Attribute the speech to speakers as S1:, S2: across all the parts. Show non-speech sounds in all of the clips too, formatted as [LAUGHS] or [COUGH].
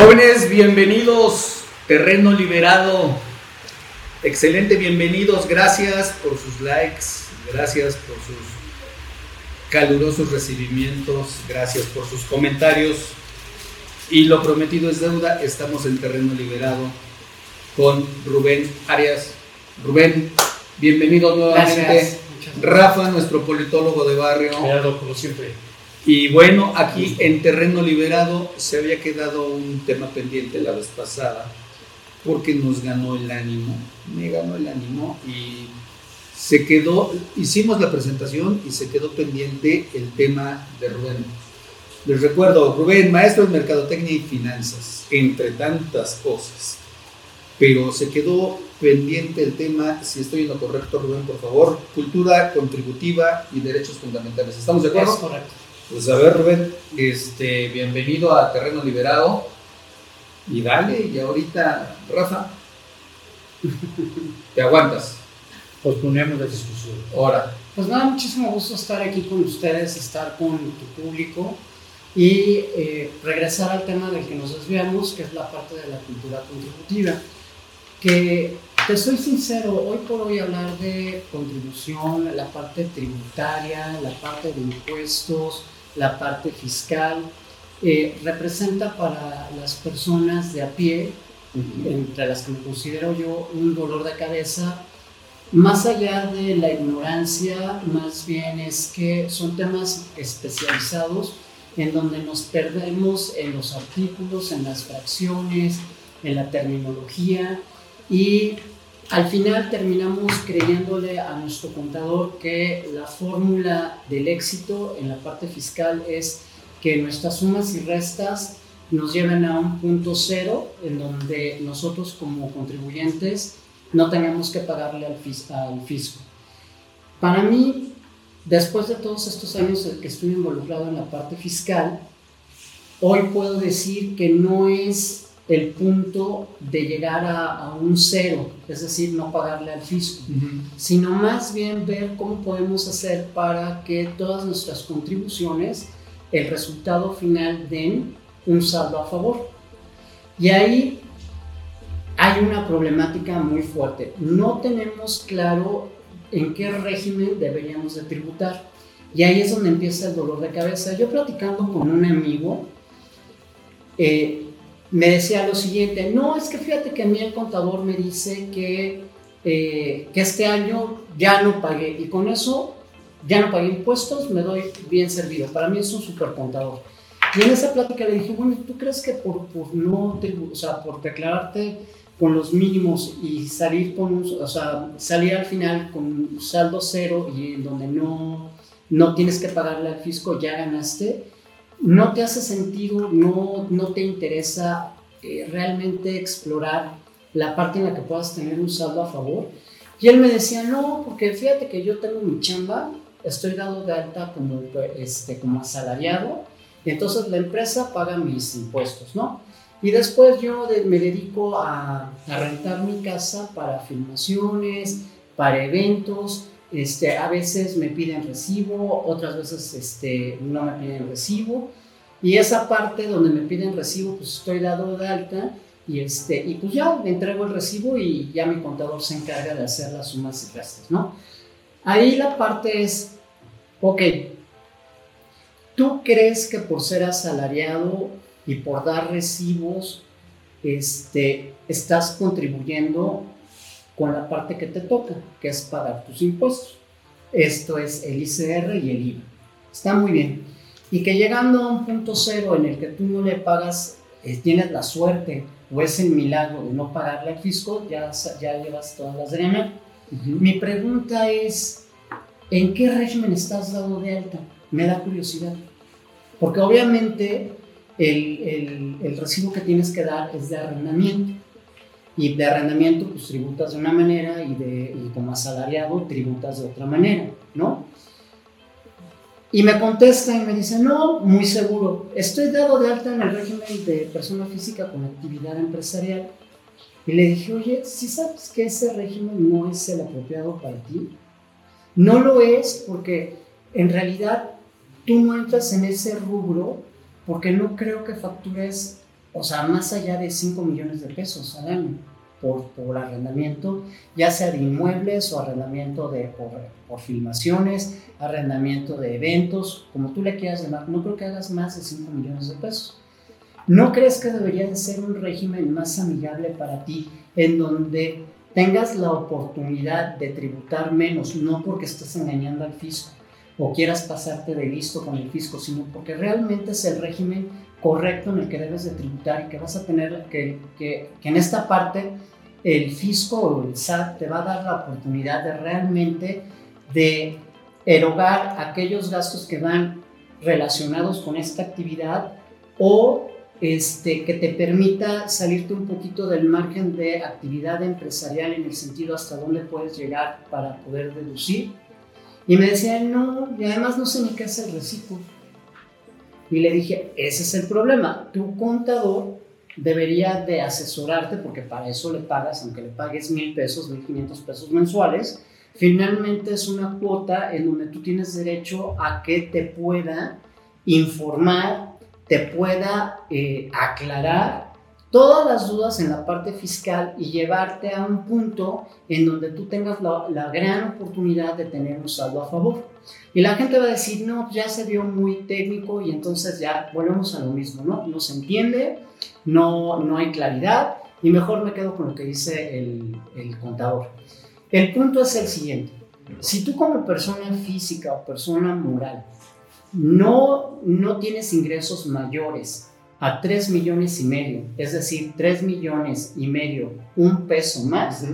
S1: Jóvenes, bienvenidos. Terreno liberado. Excelente, bienvenidos. Gracias por sus likes. Gracias por sus calurosos recibimientos. Gracias por sus comentarios. Y lo prometido es deuda. Estamos en terreno liberado con Rubén Arias. Rubén, bienvenido nuevamente.
S2: Gracias.
S1: Rafa, nuestro politólogo de barrio.
S2: Gerardo, como siempre.
S1: Y bueno, aquí en terreno liberado se había quedado un tema pendiente la vez pasada porque nos ganó el ánimo, me ganó el ánimo y se quedó, hicimos la presentación y se quedó pendiente el tema de Rubén. Les recuerdo, Rubén, maestro en Mercadotecnia y Finanzas, entre tantas cosas. Pero se quedó pendiente el tema, si estoy en lo correcto, Rubén, por favor, cultura contributiva y derechos fundamentales. ¿Estamos de acuerdo?
S2: Es correcto.
S1: Pues a ver, Rubén, este, bienvenido a Terreno Liberado. Y dale, y ahorita, Rafa, [LAUGHS] te aguantas.
S2: Posponemos la discusión.
S1: Ahora,
S2: Pues nada, muchísimo gusto estar aquí con ustedes, estar con tu público y eh, regresar al tema del que nos desviamos, que es la parte de la cultura contributiva. Que te soy sincero, hoy por hoy hablar de contribución, la parte tributaria, la parte de impuestos, la parte fiscal, eh, representa para las personas de a pie, entre las que me considero yo, un dolor de cabeza más allá de la ignorancia, más bien es que son temas especializados en donde nos perdemos en los artículos, en las fracciones, en la terminología y al final terminamos creyéndole a nuestro contador que la fórmula del éxito en la parte fiscal es que nuestras sumas y restas nos lleven a un punto cero en donde nosotros como contribuyentes no tengamos que pagarle al, fis al fisco. Para mí, después de todos estos años que estoy involucrado en la parte fiscal, hoy puedo decir que no es el punto de llegar a, a un cero, es decir, no pagarle al fisco, sino más bien ver cómo podemos hacer para que todas nuestras contribuciones, el resultado final den un saldo a favor. Y ahí hay una problemática muy fuerte. No tenemos claro en qué régimen deberíamos de tributar. Y ahí es donde empieza el dolor de cabeza. Yo platicando con un amigo, eh, me decía lo siguiente, no, es que fíjate que a mí el contador me dice que, eh, que este año ya no pagué y con eso ya no pagué impuestos, me doy bien servido. Para mí es un super contador. Y en esa plática le dije, bueno, ¿tú crees que por, por no, o sea, por declararte con los mínimos y salir con un, o sea, salir al final con un saldo cero y en donde no, no tienes que pagarle al fisco, ya ganaste, no te hace sentido, no, no te interesa eh, realmente explorar la parte en la que puedas tener un saldo a favor. Y él me decía, no, porque fíjate que yo tengo mi chamba, estoy dado de alta como, este, como asalariado, y entonces la empresa paga mis impuestos, ¿no? Y después yo me dedico a, rentar mi casa para filmaciones, para eventos. Este, a veces me piden recibo, otras veces este, no me piden recibo. Y esa parte donde me piden recibo, pues estoy dado de alta y, este, y pues ya me entrego el recibo y ya mi contador se encarga de hacer las sumas y restas, ¿no? Ahí la parte es, ok, ¿tú crees que por ser asalariado y por dar recibos, este, estás contribuyendo con la parte que te toca, que es pagar tus impuestos. Esto es el ICR y el IVA. Está muy bien. Y que llegando a un punto cero en el que tú no le pagas, eh, tienes la suerte o es el milagro de no pagarle al fisco, ya, ya llevas todas las de uh -huh. Mi pregunta es, ¿en qué régimen estás dado de alta? me da curiosidad. Porque obviamente el, el, recibo que tienes que dar es de arrendamiento. Y de arrendamiento, pues tributas de una manera y, de, y como asalariado tributas de otra manera, ¿no? Y me contesta y me dice, no, muy seguro, estoy dado de alta en el régimen de persona física con actividad empresarial. Y le dije, oye, si sabes que ese régimen no es el apropiado para ti, no lo es porque en realidad tú no entras en ese rubro porque no creo que factures, o sea, más allá de 5 millones de pesos al año por, por arrendamiento, ya sea de inmuebles o arrendamiento de, por, por, filmaciones, arrendamiento de eventos, como tú le quieras llamar, no creo que hagas más de 5 millones de pesos. ¿No crees que debería de ser un régimen más amigable para ti, en donde tengas la oportunidad de tributar menos, no porque estés engañando al fisco o quieras pasarte de listo con el fisco, sino porque realmente es el régimen correcto en el que debes de tributar y que vas a tener que, que, que en esta parte el fisco o el SAT te va a dar la oportunidad de realmente de erogar aquellos gastos que van relacionados con esta actividad o este, que te permita salirte un poquito del margen de actividad empresarial en el sentido hasta dónde puedes llegar para poder deducir. Y me decía, no, y además no sé ni qué es el reciclo. Y le dije, ese es el problema. Tu contador debería de asesorarte, porque para eso le pagas, aunque le pagues mil pesos, mil quinientos pesos mensuales, finalmente es una cuota en donde tú tienes derecho a que te pueda informar, te pueda eh, aclarar todas las dudas en la parte fiscal y llevarte a un punto en donde tú tengas la, la, gran oportunidad de tener un saldo a favor. Y la gente va a decir, no, ya se vio muy técnico y entonces ya volvemos a lo mismo, ¿no? No se entiende, no, no hay claridad y mejor me quedo con lo que dice el, el contador. El punto es el siguiente. Si tú como persona física o persona moral no, no tienes ingresos mayores a 3 millones y medio, es decir, 3 millones y medio, un peso más,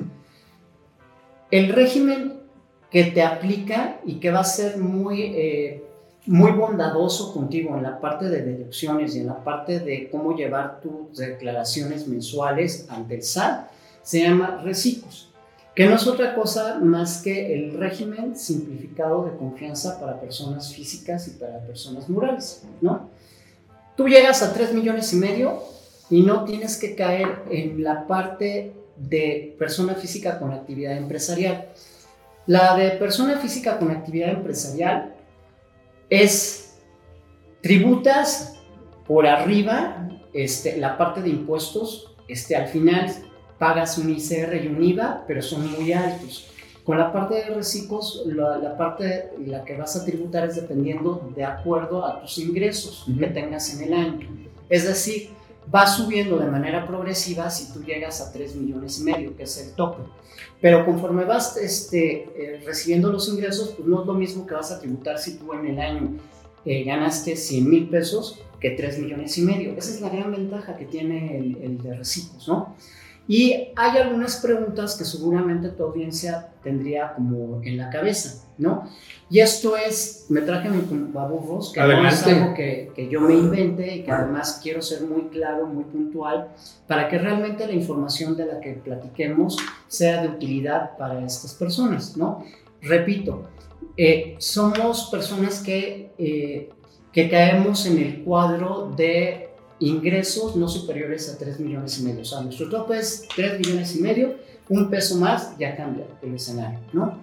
S2: el régimen que te aplica y que va a ser muy, eh, muy bondadoso contigo en la parte de deducciones y en la parte de cómo llevar tus declaraciones mensuales ante el SAT, se llama reciclos que no es otra cosa más que el régimen simplificado de confianza para personas físicas y para personas morales, ¿no? Tú llegas a 3 millones y medio y no tienes que caer en la parte de persona física con actividad empresarial. La de persona física con actividad empresarial es tributas por arriba este, la parte de impuestos este, al final pagas un ICR y un IVA, pero son muy altos. Con la parte de reciclos, la, la parte la que vas a tributar es dependiendo de acuerdo a tus ingresos que tengas en el año. Es decir, va subiendo de manera progresiva si tú llegas a 3 millones y medio, que es el tope. Pero conforme vas este, eh, recibiendo los ingresos, pues no es lo mismo que vas a tributar si tú en el año eh, ganaste 100 mil pesos que 3 millones y medio. Esa es la gran ventaja que tiene el, el de reciclos, ¿no? Y hay algunas preguntas que seguramente tu audiencia tendría como en la cabeza, ¿no? Y esto es, me traje mi baburros, que no es algo que, que, yo me invente y que además quiero ser muy claro, muy puntual, para que realmente la información de la que platiquemos sea de utilidad para estas personas, ¿no? Repito, eh, somos personas que, eh, que caemos en el cuadro de ingresos no superiores a 3 millones y medio. O sea, nuestro tope es 3 millones y medio, un peso más ya cambia el escenario, ¿no?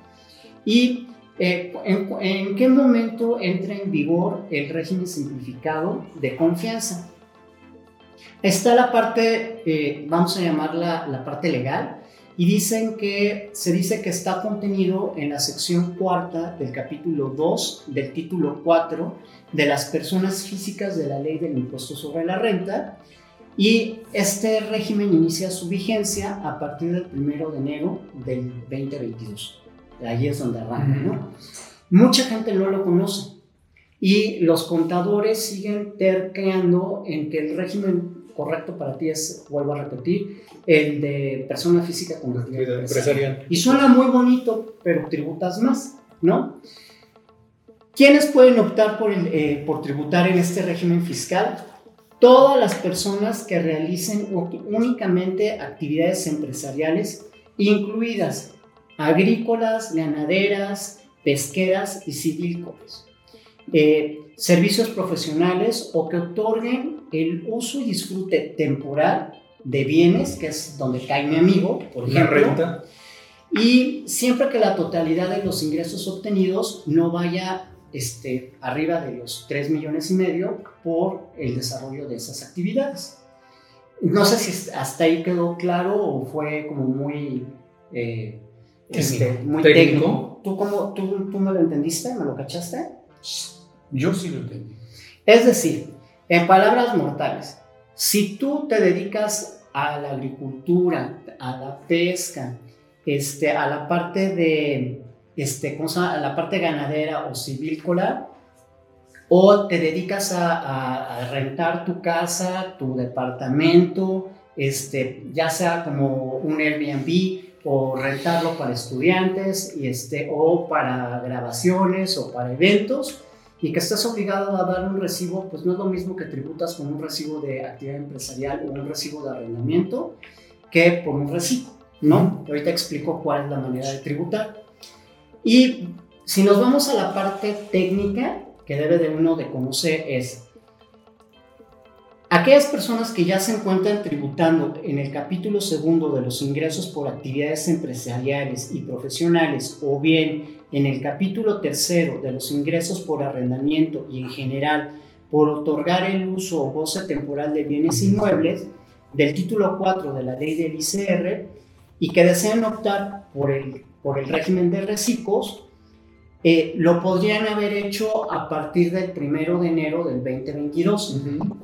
S2: Y eh, ¿en, ¿en, qué momento entra en vigor el régimen simplificado de confianza? Está la parte, eh, vamos a llamarla la parte legal, y dicen que se dice que está contenido en la sección cuarta del capítulo 2 del título 4 de las personas físicas de la ley del impuesto sobre la renta y este régimen inicia su vigencia a partir del 1 de enero del 2022. Ahí es donde arranca, ¿no? Mucha gente no lo conoce y los contadores siguen terqueando en que el régimen correcto para ti es, vuelvo a repetir, el de persona física con actividad empresarial. Y suena muy bonito, pero tributas más, ¿no? ¿Quiénes pueden optar por, el, eh, por tributar en este régimen fiscal? Todas las personas que realicen únicamente actividades empresariales, incluidas agrícolas, ganaderas, pesqueras y civícolas. Eh, servicios profesionales o que otorguen el uso y disfrute temporal de bienes, que es donde cae mi amigo, por ejemplo.
S1: renta.
S2: Y siempre que la totalidad de los ingresos obtenidos no vaya este, arriba de los 3 millones y medio por el desarrollo de esas actividades. No sé si hasta ahí quedó claro o fue como muy, eh, este, muy técnico. ¿Tú, cómo, tú, ¿Tú me lo entendiste? ¿Me lo cachaste?
S3: Yo sí lo entendí.
S2: Es decir, en palabras mortales, si tú te dedicas a la agricultura, a la pesca, este, a la parte de, este, A la parte ganadera o civícola, o te dedicas a, rentar tu casa, tu departamento, este, ya sea como un Airbnb o rentarlo para estudiantes y este, o para grabaciones o para eventos y que estás obligado a dar un recibo, pues no es lo mismo que tributas con un recibo de actividad empresarial o un recibo de arrendamiento que por un recibo, ¿no? Ahorita explico cuál es la manera de tributar. Y si nos vamos a la parte técnica que debe de uno de conocer es aquellas personas que ya se encuentran tributando en el capítulo segundo de los ingresos por actividades empresariales y profesionales o bien en el capítulo tercero de los ingresos por arrendamiento y en general por otorgar el uso o goce temporal de bienes inmuebles del título 4 de la ley del ICR y que desean optar por el por el régimen de reciclos, eh, lo podrían haber hecho a partir del primero de enero del 2022.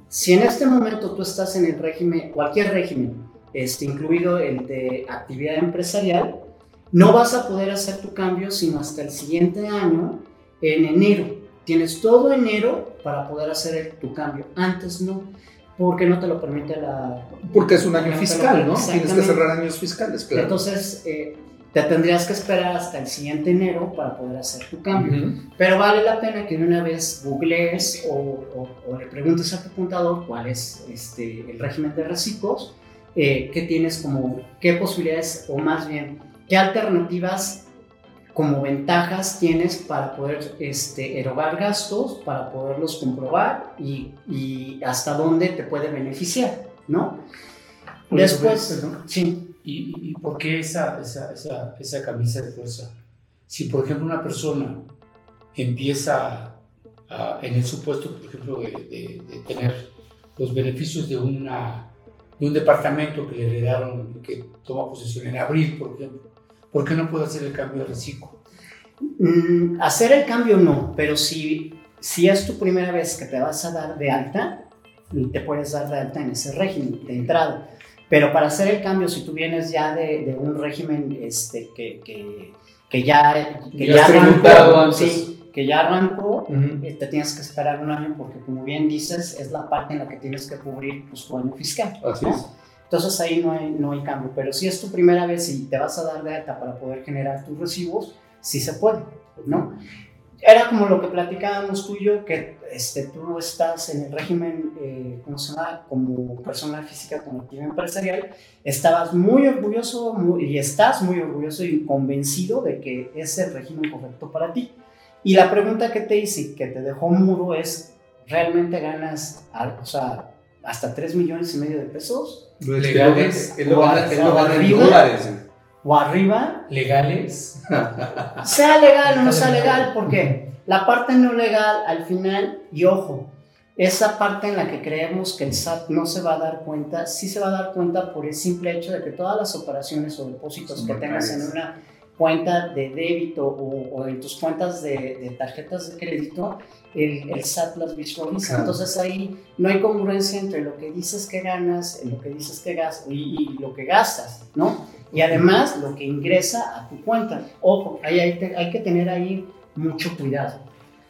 S2: Si en este momento tú estás en el régimen, cualquier régimen, este, incluido el de actividad empresarial, no vas a poder hacer tu cambio sino hasta el siguiente año, en enero. Tienes todo enero para poder hacer tu cambio. Antes no, porque no te lo permite la...
S1: Porque es un año fiscal, ¿no? Tienes que cerrar años fiscales, claro.
S2: Entonces, eh, te tendrías que esperar hasta el siguiente enero para poder hacer tu cambio. Pero vale la pena que una vez googlees o, le preguntes a tu contador cuál es este, el régimen de reciclos, eh, qué tienes como, qué posibilidades o más bien, qué alternativas como ventajas tienes para poder este, erogar gastos, para poderlos comprobar y, y hasta dónde te puede beneficiar, ¿no? Después, sí.
S3: ¿Y, por qué esa, esa, esa, esa, camisa de fuerza? Si, por ejemplo, una persona empieza en el supuesto, por ejemplo, de, tener los beneficios de, una, de un departamento que le heredaron, que toma posesión en abril, por ejemplo, ¿por qué no puede hacer el cambio de reciclo?
S2: Mm, hacer el cambio no, pero si, si es tu primera vez que te vas a dar de alta, te puedes dar de alta en ese régimen de entrada. Pero para hacer el cambio, si tú vienes ya de, de un régimen este, que, que, que ya, que ya, arrancó, sí, que ya arrancó eh, te tienes que esperar un año porque, como bien dices, es la parte en la que tienes que cubrir pues, tu año fiscal. Así es. Entonces ahí no hay, no hay cambio. Pero si es tu primera vez y te vas a dar de alta para poder generar tus recibos, sí se puede, ¿no? Era como lo que platicábamos tú y yo, que este, tú estás en el régimen, eh, ¿cómo se llama? Como persona física con actividad empresarial, estabas muy orgulloso y estás muy orgulloso y convencido de que es el régimen correcto para ti. Y la pregunta que te hice, que te dejó mudo, es, ¿realmente ganas, o sea, hasta 3 millones y medio de pesos?
S3: Legales.
S1: Él lo gana en dólares
S2: o arriba.
S3: ¿Legales? [LAUGHS]
S2: sea legal o no sea legal, porque la parte no legal al final, y ojo, esa parte en la que creemos que el SAT no se va a dar cuenta, sí se va a dar cuenta por el simple hecho de que todas las operaciones o depósitos que tengas en una cuenta de débito o, en tus cuentas de, tarjetas de crédito, el, el, SAT las visualiza. Entonces ahí no hay congruencia entre lo que dices que ganas, lo que dices que gastas y, y lo que gastas, ¿no? y además lo que ingresa a tu cuenta. Ojo, ahí hay, hay que tener ahí mucho cuidado.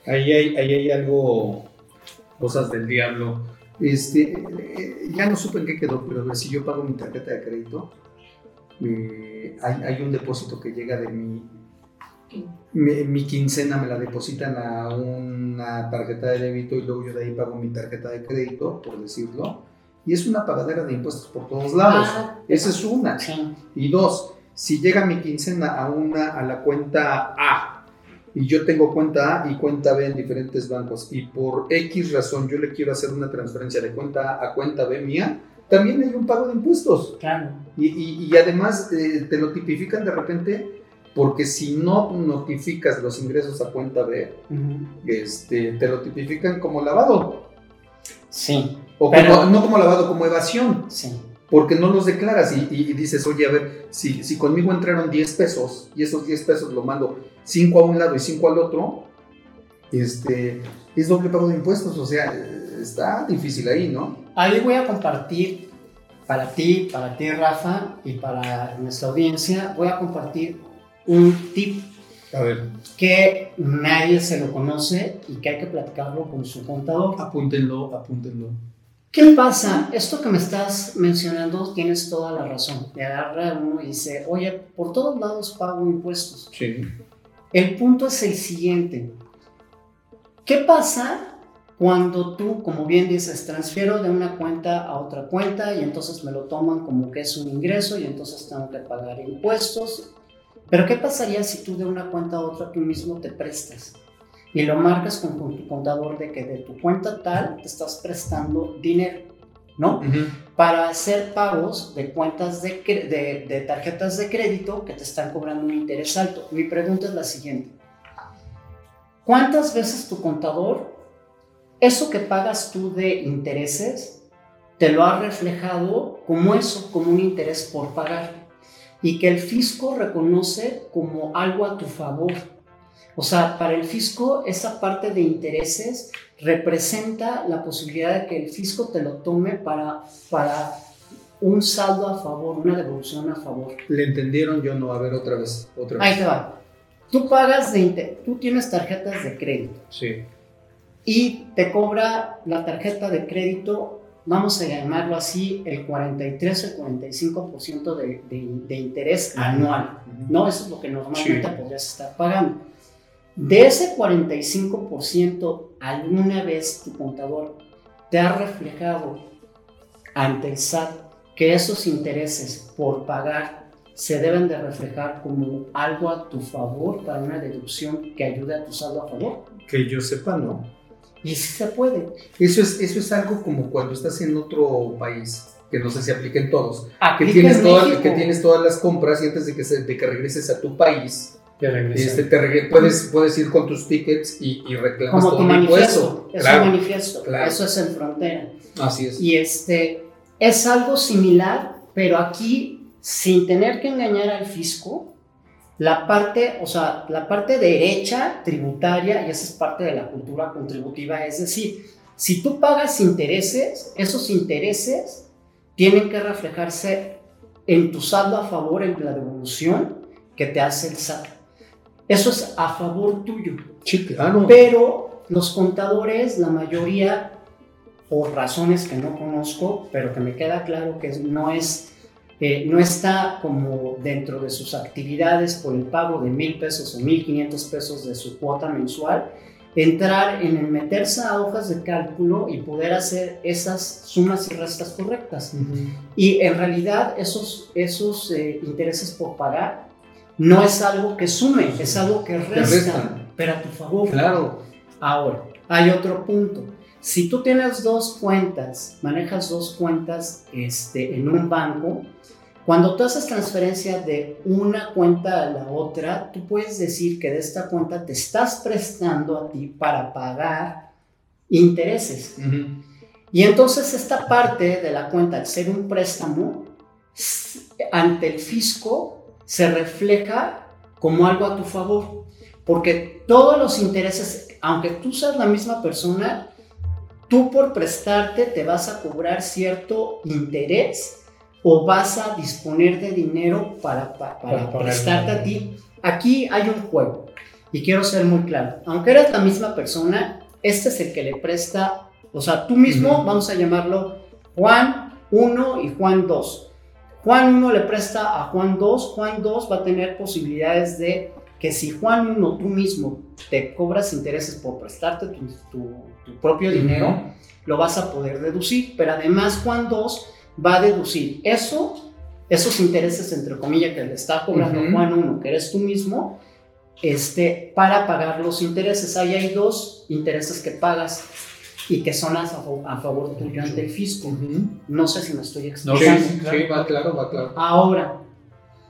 S1: Ahí hay, ahí hay algo, cosas del diablo. Este, eh, ya no supe en qué quedó, pero si yo pago mi tarjeta de crédito, eh, hay, hay, un depósito que llega de mi, mi, mi quincena me la depositan a una tarjeta de débito y luego yo de ahí pago mi tarjeta de crédito, por decirlo. Y es una pagadera de impuestos por todos lados.
S2: Ah,
S1: Esa es una.
S2: Sí.
S1: Y dos, si llega mi quincena a una a la cuenta A y yo tengo cuenta A y cuenta B en diferentes bancos y por X razón yo le quiero hacer una transferencia de cuenta A a cuenta B mía, también hay un pago de impuestos.
S2: Claro.
S1: Y, y- y además eh, te lo tipifican de repente porque si no notificas los ingresos a cuenta B, este, te lo tipifican como lavado.
S2: Sí,
S1: O
S2: Pero-
S1: como- no como lavado, como evasión.
S2: sí.
S1: Porque no los declaras y, y- y dices, oye, a ver, si, si conmigo entraron 10 pesos y esos 10 pesos lo mando 5 a un lado y 5 al otro, este, es doble pago de impuestos. O sea, está difícil ahí, ¿no?
S2: Ahí voy a compartir para ti, para ti Rafa y para nuestra audiencia, voy a compartir un tip
S1: A ver,
S2: que nadie se lo conoce y que hay que platicarlo con su contador.
S1: apúntenlo, apúntenlo.
S2: ¿Qué pasa? Esto que me estás mencionando tienes toda la razón. Me agarra uno y dice, oye, por todos lados pago impuestos.
S1: Sí.
S2: El punto es el siguiente. ¿Qué pasa cuando tú, como bien dices, transfiero de una cuenta a otra cuenta y entonces me lo toman como que es un ingreso y entonces tengo que pagar impuestos? Pero ¿qué pasaría si tú de una cuenta a otra tú mismo te prestas? Y lo marcas con, con tu contador de que de tu cuenta tal te estás prestando dinero, ¿no? para hacer pagos de cuentas de, de tarjetas de crédito que te están cobrando un interés alto. Mi pregunta es la siguiente. ¿Cuántas veces tu contador, eso que pagas tú de intereses, te lo ha reflejado como eso, como un interés por pagar? Y que el fisco reconoce como algo a tu favor. O sea, para el fisco esa parte de intereses representa la posibilidad de que el fisco te lo tome para, para un saldo a favor, una devolución a favor.
S1: ¿Le entendieron? Yo no. A ver, otra vez. Otra
S2: Ahí
S1: vez.
S2: te va. Tú pagas de tú tienes tarjetas de crédito
S1: Sí.
S2: y te cobra la tarjeta de crédito, vamos a llamarlo así, el 43 o 45% de, de, de interés anual. ¿no? Eso es lo que normalmente
S1: Sí.
S2: podrías estar pagando. De ese 45%, alguna vez tu contador te ha reflejado ante el SAT que esos intereses por pagar se deben de reflejar como algo a tu favor para una deducción que ayude a tu saldo a favor.
S1: Que yo sepa, no.
S2: Y sí se puede.
S1: Eso es, eso es algo como cuando estás en otro país, que no sé si apliquen todos, que
S2: Aplica
S1: tienes,
S2: en
S1: toda-
S2: México.
S1: que tienes todas las compras y antes de que, se- de que regreses a tu país,
S3: regreso.
S1: este, te regre- puedes, puedes ir con tus tickets y, y reclamas
S2: como
S1: todo
S2: tu
S1: el
S2: manifiesto. Es
S1: Claro,
S2: un manifiesto.
S1: claro.
S2: Eso es en frontera.
S1: así es.
S2: Y este es algo similar, pero aquí sin tener que engañar al fisco, la parte, o sea, la parte derecha tributaria, y esa es parte de la cultura contributiva, es decir, si tú pagas intereses, esos intereses tienen que reflejarse en tu saldo a favor, en la devolución que te hace el SAT. Eso es a favor tuyo.
S1: Sí, claro.
S2: Pero los contadores, la mayoría, por razones que no conozco, pero que me queda claro que no es, eh, no está como dentro de sus actividades por el pago de mil pesos o mil quinientos pesos de su cuota mensual, entrar en el meterse a hojas de cálculo y poder hacer esas sumas y restas correctas. Y en realidad esos, esos eh, intereses por pagar no es algo que sume, es algo que resta,
S1: restan.
S2: pero a tu favor.
S1: Claro.
S2: Ahora, hay otro punto. Si tú tienes dos cuentas, manejas dos cuentas este, en un banco, cuando tú haces transferencia de una cuenta a la otra, tú puedes decir que de esta cuenta te estás prestando a ti para pagar intereses.
S1: Ujú.
S2: Y entonces esta parte de la cuenta, al ser un préstamo, ante el fisco se refleja como algo a tu favor. Porque todos los intereses, aunque tú seas la misma persona, tú por prestarte te vas a cobrar cierto interés o vas a disponer de dinero para, pa- para prestarte a ti. Aquí hay un juego y quiero ser muy claro. Aunque eres la misma persona, este es el que le presta, o sea, tú mismo, vamos a llamarlo Juan 1 y Juan 2. Juan 1 le presta a Juan 2, Juan 2 va a tener posibilidades de que si Juan 1 tú mismo te cobras intereses por prestarte tu, tu- tu propio dinero, lo vas a poder deducir, pero además Juan 2 va a deducir eso, esos intereses entre comillas que le está cobrando. Juan 1, que eres tú mismo, este, para pagar los intereses. Ahí hay dos intereses que pagas y que son a, favor- a favor tuyo ante el fisco. No sé si me estoy
S3: No,
S2: explicando.
S3: sí,
S4: Sí, va claro, va claro.
S2: Ahora,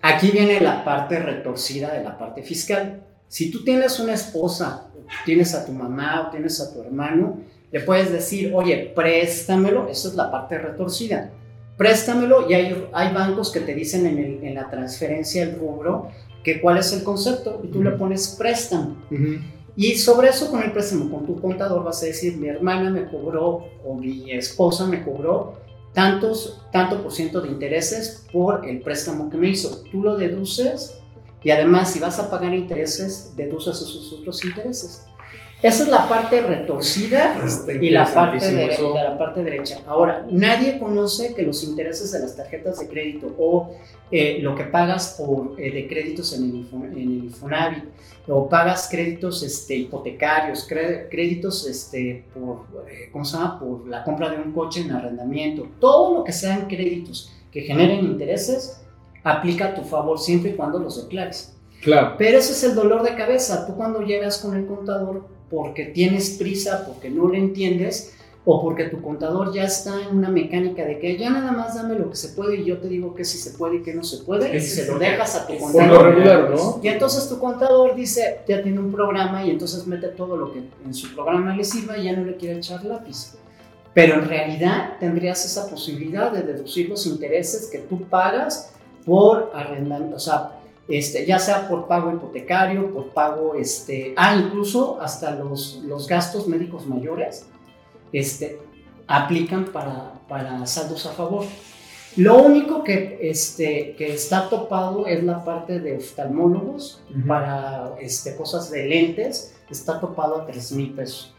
S2: aquí viene la parte retorcida de la parte fiscal. Si tú tienes una esposa, tienes a tu mamá o tienes a tu hermano, le puedes decir, oye, préstamelo, eso es la parte retorcida. Préstamelo y hay, hay bancos que te dicen en, el- en la transferencia el rubro que cuál es el concepto y tú le pones préstamo. Y sobre eso con el préstamo, con tu contador vas a decir, mi hermana me cobró o mi esposa me cobró tantos, tanto por ciento de intereses por el préstamo que me hizo. Tú lo deduces y además si vas a pagar intereses, deduces esos otros intereses. Esa es la parte retorcida
S4: Está
S2: y la parte,
S4: eso.
S2: de la parte derecha. Ahora, nadie conoce que los intereses de las tarjetas de crédito o eh, lo que pagas por, eh, de créditos en el, en el Infonavit o pagas créditos este, hipotecarios, créditos este, por, eh, ¿cómo se llama? por la compra de un coche en arrendamiento, todo lo que sean créditos que generen intereses, aplica a tu favor siempre y cuando los declares.
S4: Claro.
S2: Pero ese es el dolor de cabeza. Tú cuando llegas con el contador porque tienes prisa, porque no lo entiendes, o porque tu contador ya está en una mecánica de que ya nada más dame lo que se puede y yo te digo que sí se puede y que no se puede, y se lo dejas a tu contador.
S4: regular, ¿no?
S2: Y entonces tu contador dice, ya tiene un programa y entonces mete todo lo que en su programa le sirva y ya no le quiere echar lápiz. Pero en realidad tendrías esa posibilidad de deducir los intereses que tú pagas por arrendamiento, o sea, este, ya sea por pago hipotecario, por pago, este, ah, incluso hasta los, los gastos médicos mayores, este, aplican para, para saldos a favor. Lo único que, este, que está topado es la parte de oftalmólogos para este, cosas de lentes, está topado a 3 mil pesos.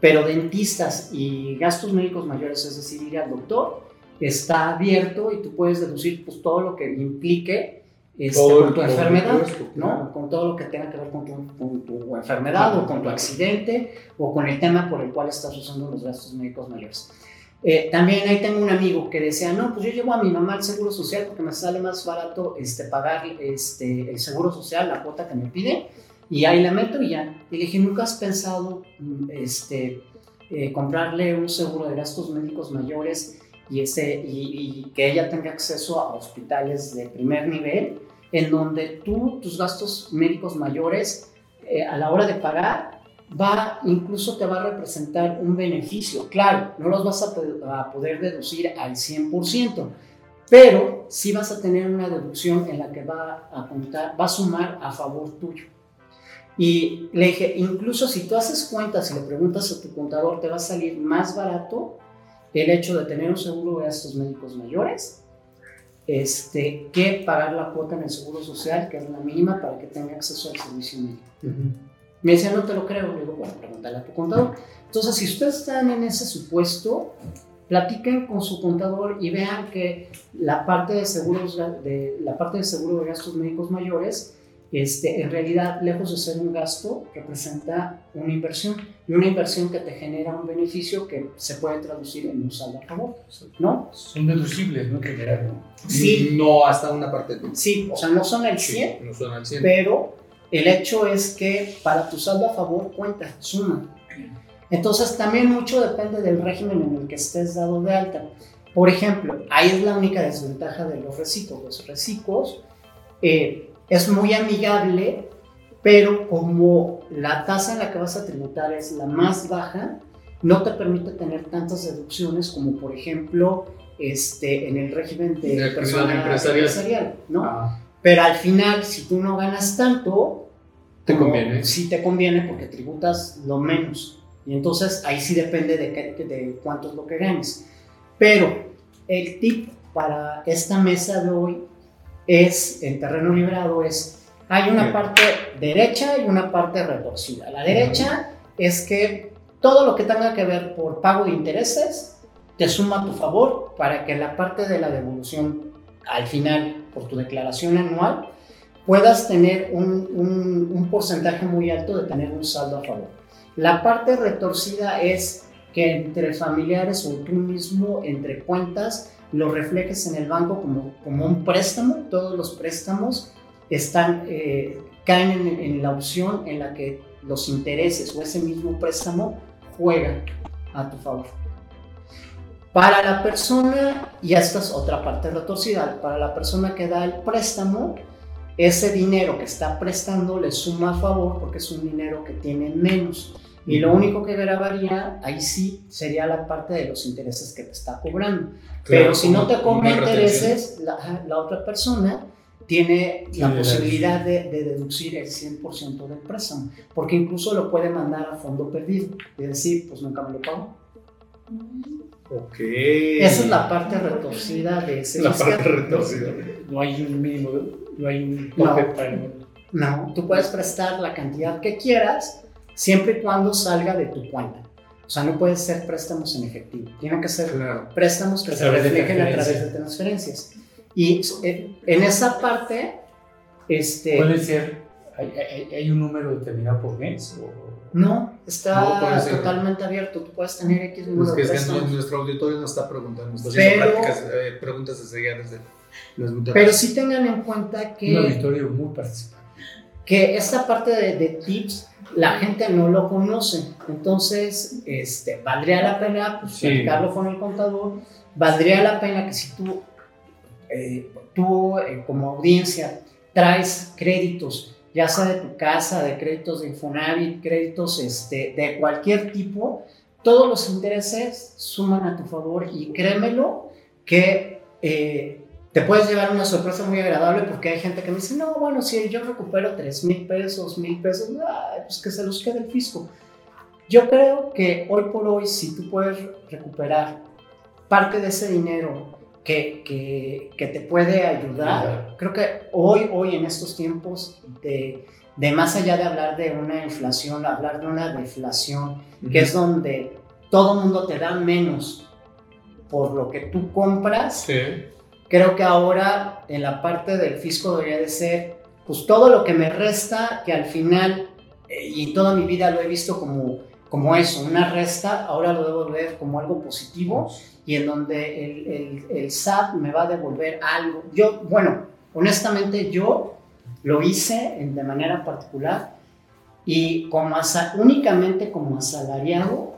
S2: Pero dentistas y gastos médicos mayores, es decir, ir al doctor, está abierto y tú puedes deducir pues, todo lo que implique este, con tu enfermedad,
S4: impuesto,
S2: ¿no?
S4: claro.
S2: Con todo lo que tenga que ver con tu, con tu enfermedad o con tu accidente o con el tema por el cual estás usando los gastos médicos mayores. Eh, también ahí tengo un amigo que decía, no, pues yo llevo a mi mamá al Seguro Social porque me sale más barato este, pagar este, el Seguro Social, la cuota que me pide, y ahí la meto y ya. Y le dije, ¿nunca has pensado este, eh, comprarle un seguro de gastos médicos mayores y, ese, y, y que ella tenga acceso a hospitales de primer nivel, en donde tú, tus gastos médicos mayores, eh, a la hora de pagar, va, incluso te va a representar un beneficio. Claro, no los vas a, poder deducir al 100%, pero sí vas a tener una deducción en la que va a va a sumar a favor tuyo. Y le dije, incluso si tú haces cuentas y le preguntas a tu contador, te va a salir más barato el hecho de tener un seguro de gastos médicos mayores este, que pagar la cuota en el seguro social, que es la mínima para que tenga acceso al servicio médico. Me decía, no te lo creo. Le digo, bueno, pregúntale a tu contador. Entonces, si ustedes están en ese supuesto, platiquen con su contador y vean que la parte de seguros de la parte de seguro de gastos médicos mayores este, en realidad lejos de ser un gasto representa una inversión y una inversión que te genera un beneficio que se puede traducir en un saldo a favor ¿no?
S3: Son deducibles, ¿no? En general, ¿no?
S2: Sí,
S4: No hasta una parte.
S2: sí, o sea no son el 100
S4: Sí, no suena al 100.
S2: pero el hecho es que para tu saldo a favor cuenta, suma. Entonces también mucho depende del régimen en el que estés dado de alta. Por ejemplo, ahí es la única desventaja de los reciclos. Los reciclos eh, es muy amigable, pero como la tasa en la que vas a tributar es la más baja, no te permite tener tantas deducciones como por ejemplo este, en el régimen de,
S4: De
S2: persona
S4: empresarial.
S2: ¿no?
S4: Ah,
S2: Pero al final, si tú no ganas tanto,
S4: Te conviene.
S2: Sí te conviene porque tributas lo menos. Y entonces ahí sí depende de, qué- de cuánto es lo que ganes. Pero el tip para esta mesa de hoy es, en terreno liberado, es, hay una parte derecha y una parte retorcida. La derecha es que todo lo que tenga que ver por pago de intereses te suma a tu favor para que la parte de la devolución al final por tu declaración anual puedas tener un, un- un porcentaje muy alto de tener un saldo a favor. La parte retorcida es que entre familiares o tú mismo, entre cuentas, lo reflejes en el banco como, como un préstamo. Todos los préstamos están, eh, caen en, la opción en la que los intereses o ese mismo préstamo juega a tu favor. Para la persona, y esta es otra parte retorcida, para la persona que da el préstamo, ese dinero que está prestando le suma a favor porque es un dinero que tiene menos. Y lo único que grabaría ahí sí sería la parte de los intereses que te está cobrando. Pero si no te cobra intereses, la, la otra persona tiene la posibilidad de, de deducir el 100% del préstamo, porque incluso lo puede mandar a fondo perdido y decir, pues nunca me lo pago.
S1: Ok.
S2: Esa es la parte retorcida de ese
S1: La
S2: fiscal.
S1: parte retorcida.
S3: No hay un mínimo, no hay un
S2: No.
S3: tope para el
S2: No, tú puedes prestar la cantidad que quieras siempre y cuando salga de tu cuenta. O sea, no puede ser préstamos en efectivo. Tienen que ser
S1: Claro.
S2: préstamos que
S3: A
S2: se reflejen a través de transferencias. Y eh, en esa parte, este,
S3: Puede ser, hay, hay- hay un número determinado por mes o
S2: no, está
S1: No,
S2: totalmente abierto. Tú puedes tener X número
S1: Pues que
S2: de
S1: es que nuestro auditorio nos está preguntando, nos está
S2: Pero-
S1: prácticas, eh, preguntas desde ya desde las butacas.
S2: Pero sí tengan en cuenta
S3: un
S2: que,
S3: auditorio muy participante.
S2: que esta parte de, de tips la gente no lo conoce. Entonces, este, valdría la pena pues,
S3: Sí.
S2: platicarlo con el contador. Valdría la pena que si tú, eh, tú eh, como audiencia traes créditos, ya sea de tu casa, de créditos de Infonavit, créditos este, de cualquier tipo, todos los intereses suman a tu favor y créemelo que eh, te puedes llevar una sorpresa muy agradable porque hay gente que me dice, no, bueno, si yo recupero 3 mil pesos, mil pesos, ay, pues que se los quede el fisco. Yo creo que hoy por hoy, si tú puedes recuperar parte de ese dinero que, que, que te puede ayudar, creo que hoy, hoy en estos tiempos de, de más allá de hablar de una inflación, hablar de una deflación, que es donde todo mundo te da menos por lo que tú compras,
S1: Sí.
S2: Creo que ahora en la parte del fisco debería de ser, pues todo lo que me resta, que al final, eh, y toda mi vida lo he visto como, como eso, una resta, ahora lo debo ver como algo positivo y en donde el, el, el SAT me va a devolver algo. Yo, bueno, honestamente yo lo hice de manera particular y como únicamente como asalariado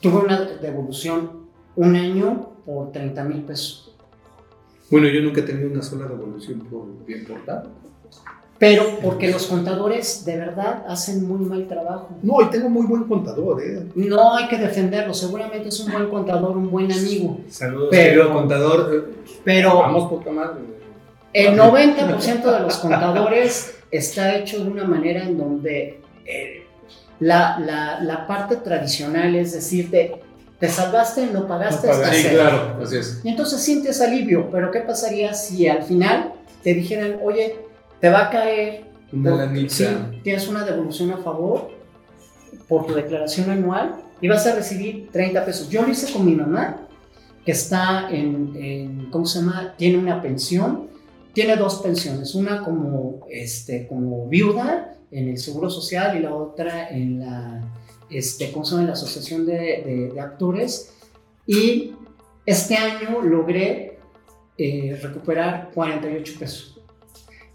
S2: tuve una devolución un año por 30 mil pesos.
S1: Bueno, yo nunca he tenido una sola devolución por bien portado.
S2: Pero porque los contadores de verdad hacen muy mal trabajo.
S1: No, y tengo muy buen contador, ¿eh?
S2: No hay que defenderlo, seguramente es un buen contador, un buen amigo.
S1: Saludos,
S2: Pero-
S1: contador. eh,
S2: Pero
S1: Vamos, poca madre.
S2: el 90% de los contadores está hecho de una manera en donde eh, la, la, la parte tradicional es decirte, te salvaste, no pagaste,
S3: No pagaste,
S1: Sí,
S2: cero".
S1: claro, así es.
S2: Y entonces sientes alivio, pero ¿qué pasaría si al final te dijeran, oye, te va a caer
S1: Una lanita.
S2: sí, tienes una devolución a favor por tu declaración anual y vas a recibir 30 pesos. Yo lo hice con mi mamá, que está en, en- ¿cómo se llama? Tiene una pensión, tiene dos pensiones, una como, este, como viuda en el Seguro Social y la otra en la, este, ¿cómo se llama? La Asociación de, de- de Actores. Y este año logré eh, recuperar 48 pesos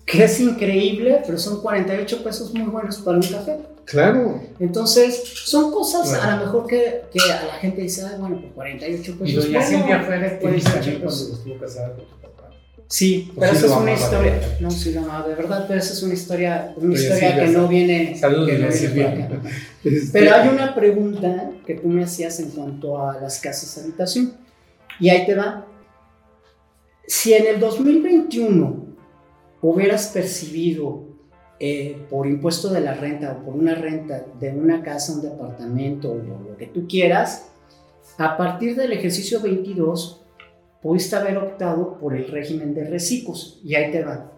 S2: que es increíble, pero son 48 pesos muy buenos para un café.
S1: Claro.
S2: Entonces, son cosas
S1: Claro.
S2: a lo mejor que, que a la gente dice, bueno, por 48 pesos.
S3: Y doña
S2: bueno,
S3: Silvia fue de cuando estuvo casada con tu.
S2: Sí, pero
S3: sí
S2: esa es una historia.
S3: de.
S2: No, sí, lo amaba, de verdad, pero esa es una historia, una historia
S3: Silvia,
S2: que no viene.
S3: Saludos,
S2: que no viene por acá.
S1: Este,
S2: Pero hay una pregunta que tú me hacías en cuanto a las casas habitación. Y ahí te va. Si en el 2021 hubieras percibido eh, por impuesto de la renta o por una renta de una casa, un departamento o lo que tú quieras, a partir del ejercicio 22 pudiste haber optado por el régimen de reciclos. Y ahí te va.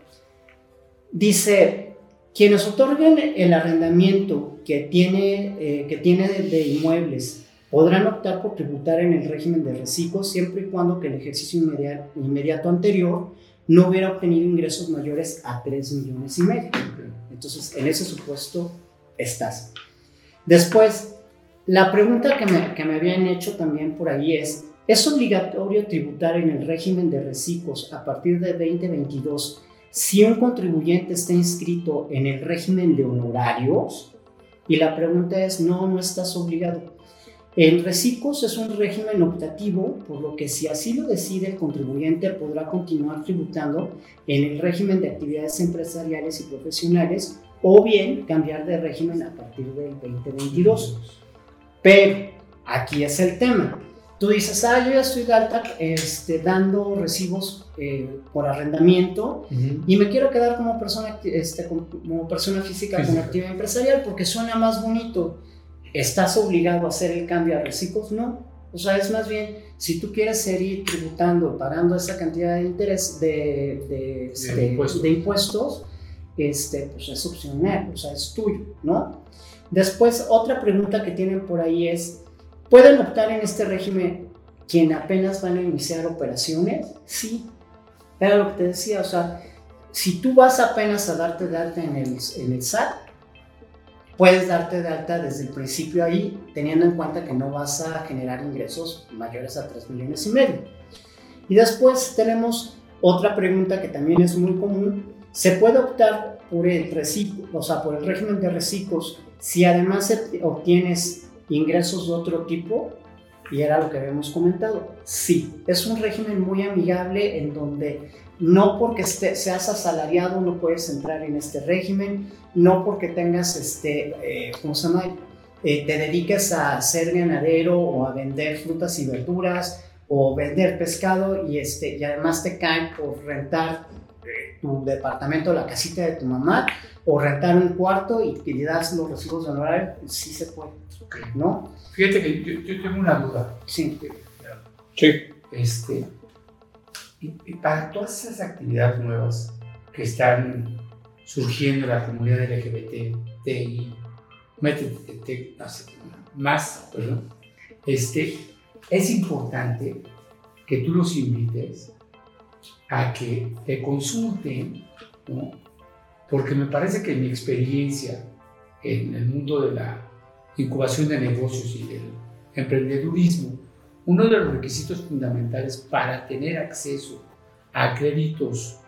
S2: Dice, quienes otorguen el arrendamiento que tiene, eh, que tiene de, de inmuebles podrán optar por tributar en el régimen de reciclos siempre y cuando que el ejercicio inmedia- inmediato anterior no hubiera obtenido ingresos mayores a 3 millones y medio. Entonces, en ese supuesto estás. Después, la pregunta que me, que me habían hecho también por ahí es, ¿es obligatorio tributar en el régimen de reciclos a partir de 2022 si un contribuyente está inscrito en el régimen de honorarios? Y la pregunta es, no, no estás obligado. El reciclos es un régimen optativo, por lo que si así lo decide el contribuyente podrá continuar tributando en el régimen de actividades empresariales y profesionales o bien cambiar de régimen a partir del 2022. Pero aquí es el tema. Tú dices, ah, yo ya estoy de alta este, dando recibos eh, por arrendamiento y me quiero quedar como persona, este, como persona física con actividad empresarial porque suena más bonito. ¿Estás obligado a hacer el cambio a reciclos? No. O sea, es más bien, si tú quieres seguir tributando, pagando esa cantidad de interés de, de, este,
S3: impuestos.
S2: de impuestos, este, pues es opcional, o sea, es tuyo, ¿no? Después, otra pregunta que tienen por ahí es, ¿pueden optar en este régimen quien apenas van a iniciar operaciones? Sí, era lo que te decía, o sea, si tú vas apenas a darte de alta en el, en el SAT, puedes darte de alta desde el principio ahí, teniendo en cuenta que no vas a generar ingresos mayores a 3 millones y medio. Y después tenemos otra pregunta que también es muy común. ¿Se puede optar por el, reciclo, o sea, por el régimen de reciclos si además obtienes ingresos de otro tipo? Y era lo que habíamos comentado. Sí, es un régimen muy amigable en donde no porque esté, seas asalariado no puedes entrar en este régimen, no porque tengas, este, eh, ¿cómo se llama? Eh, te dediques a ser ganadero o a vender frutas y verduras o vender pescado y, este, y además te caen por rentar eh, tu departamento, la casita de tu mamá o rentar un cuarto y que le das los recibos de honorario, sí se puede, ¿no?
S3: Fíjate que yo, yo tengo una duda.
S2: Sí.
S1: Sí.
S3: Este, y, y para todas esas actividades nuevas que están surgiendo en la comunidad LGBTI, métete, no sé, más, perdón, este, es importante que tú los invites a que te consulten, ¿no? Porque me parece que mi experiencia en el mundo de la incubación de negocios y del emprendedurismo, uno de los requisitos fundamentales para tener acceso a créditos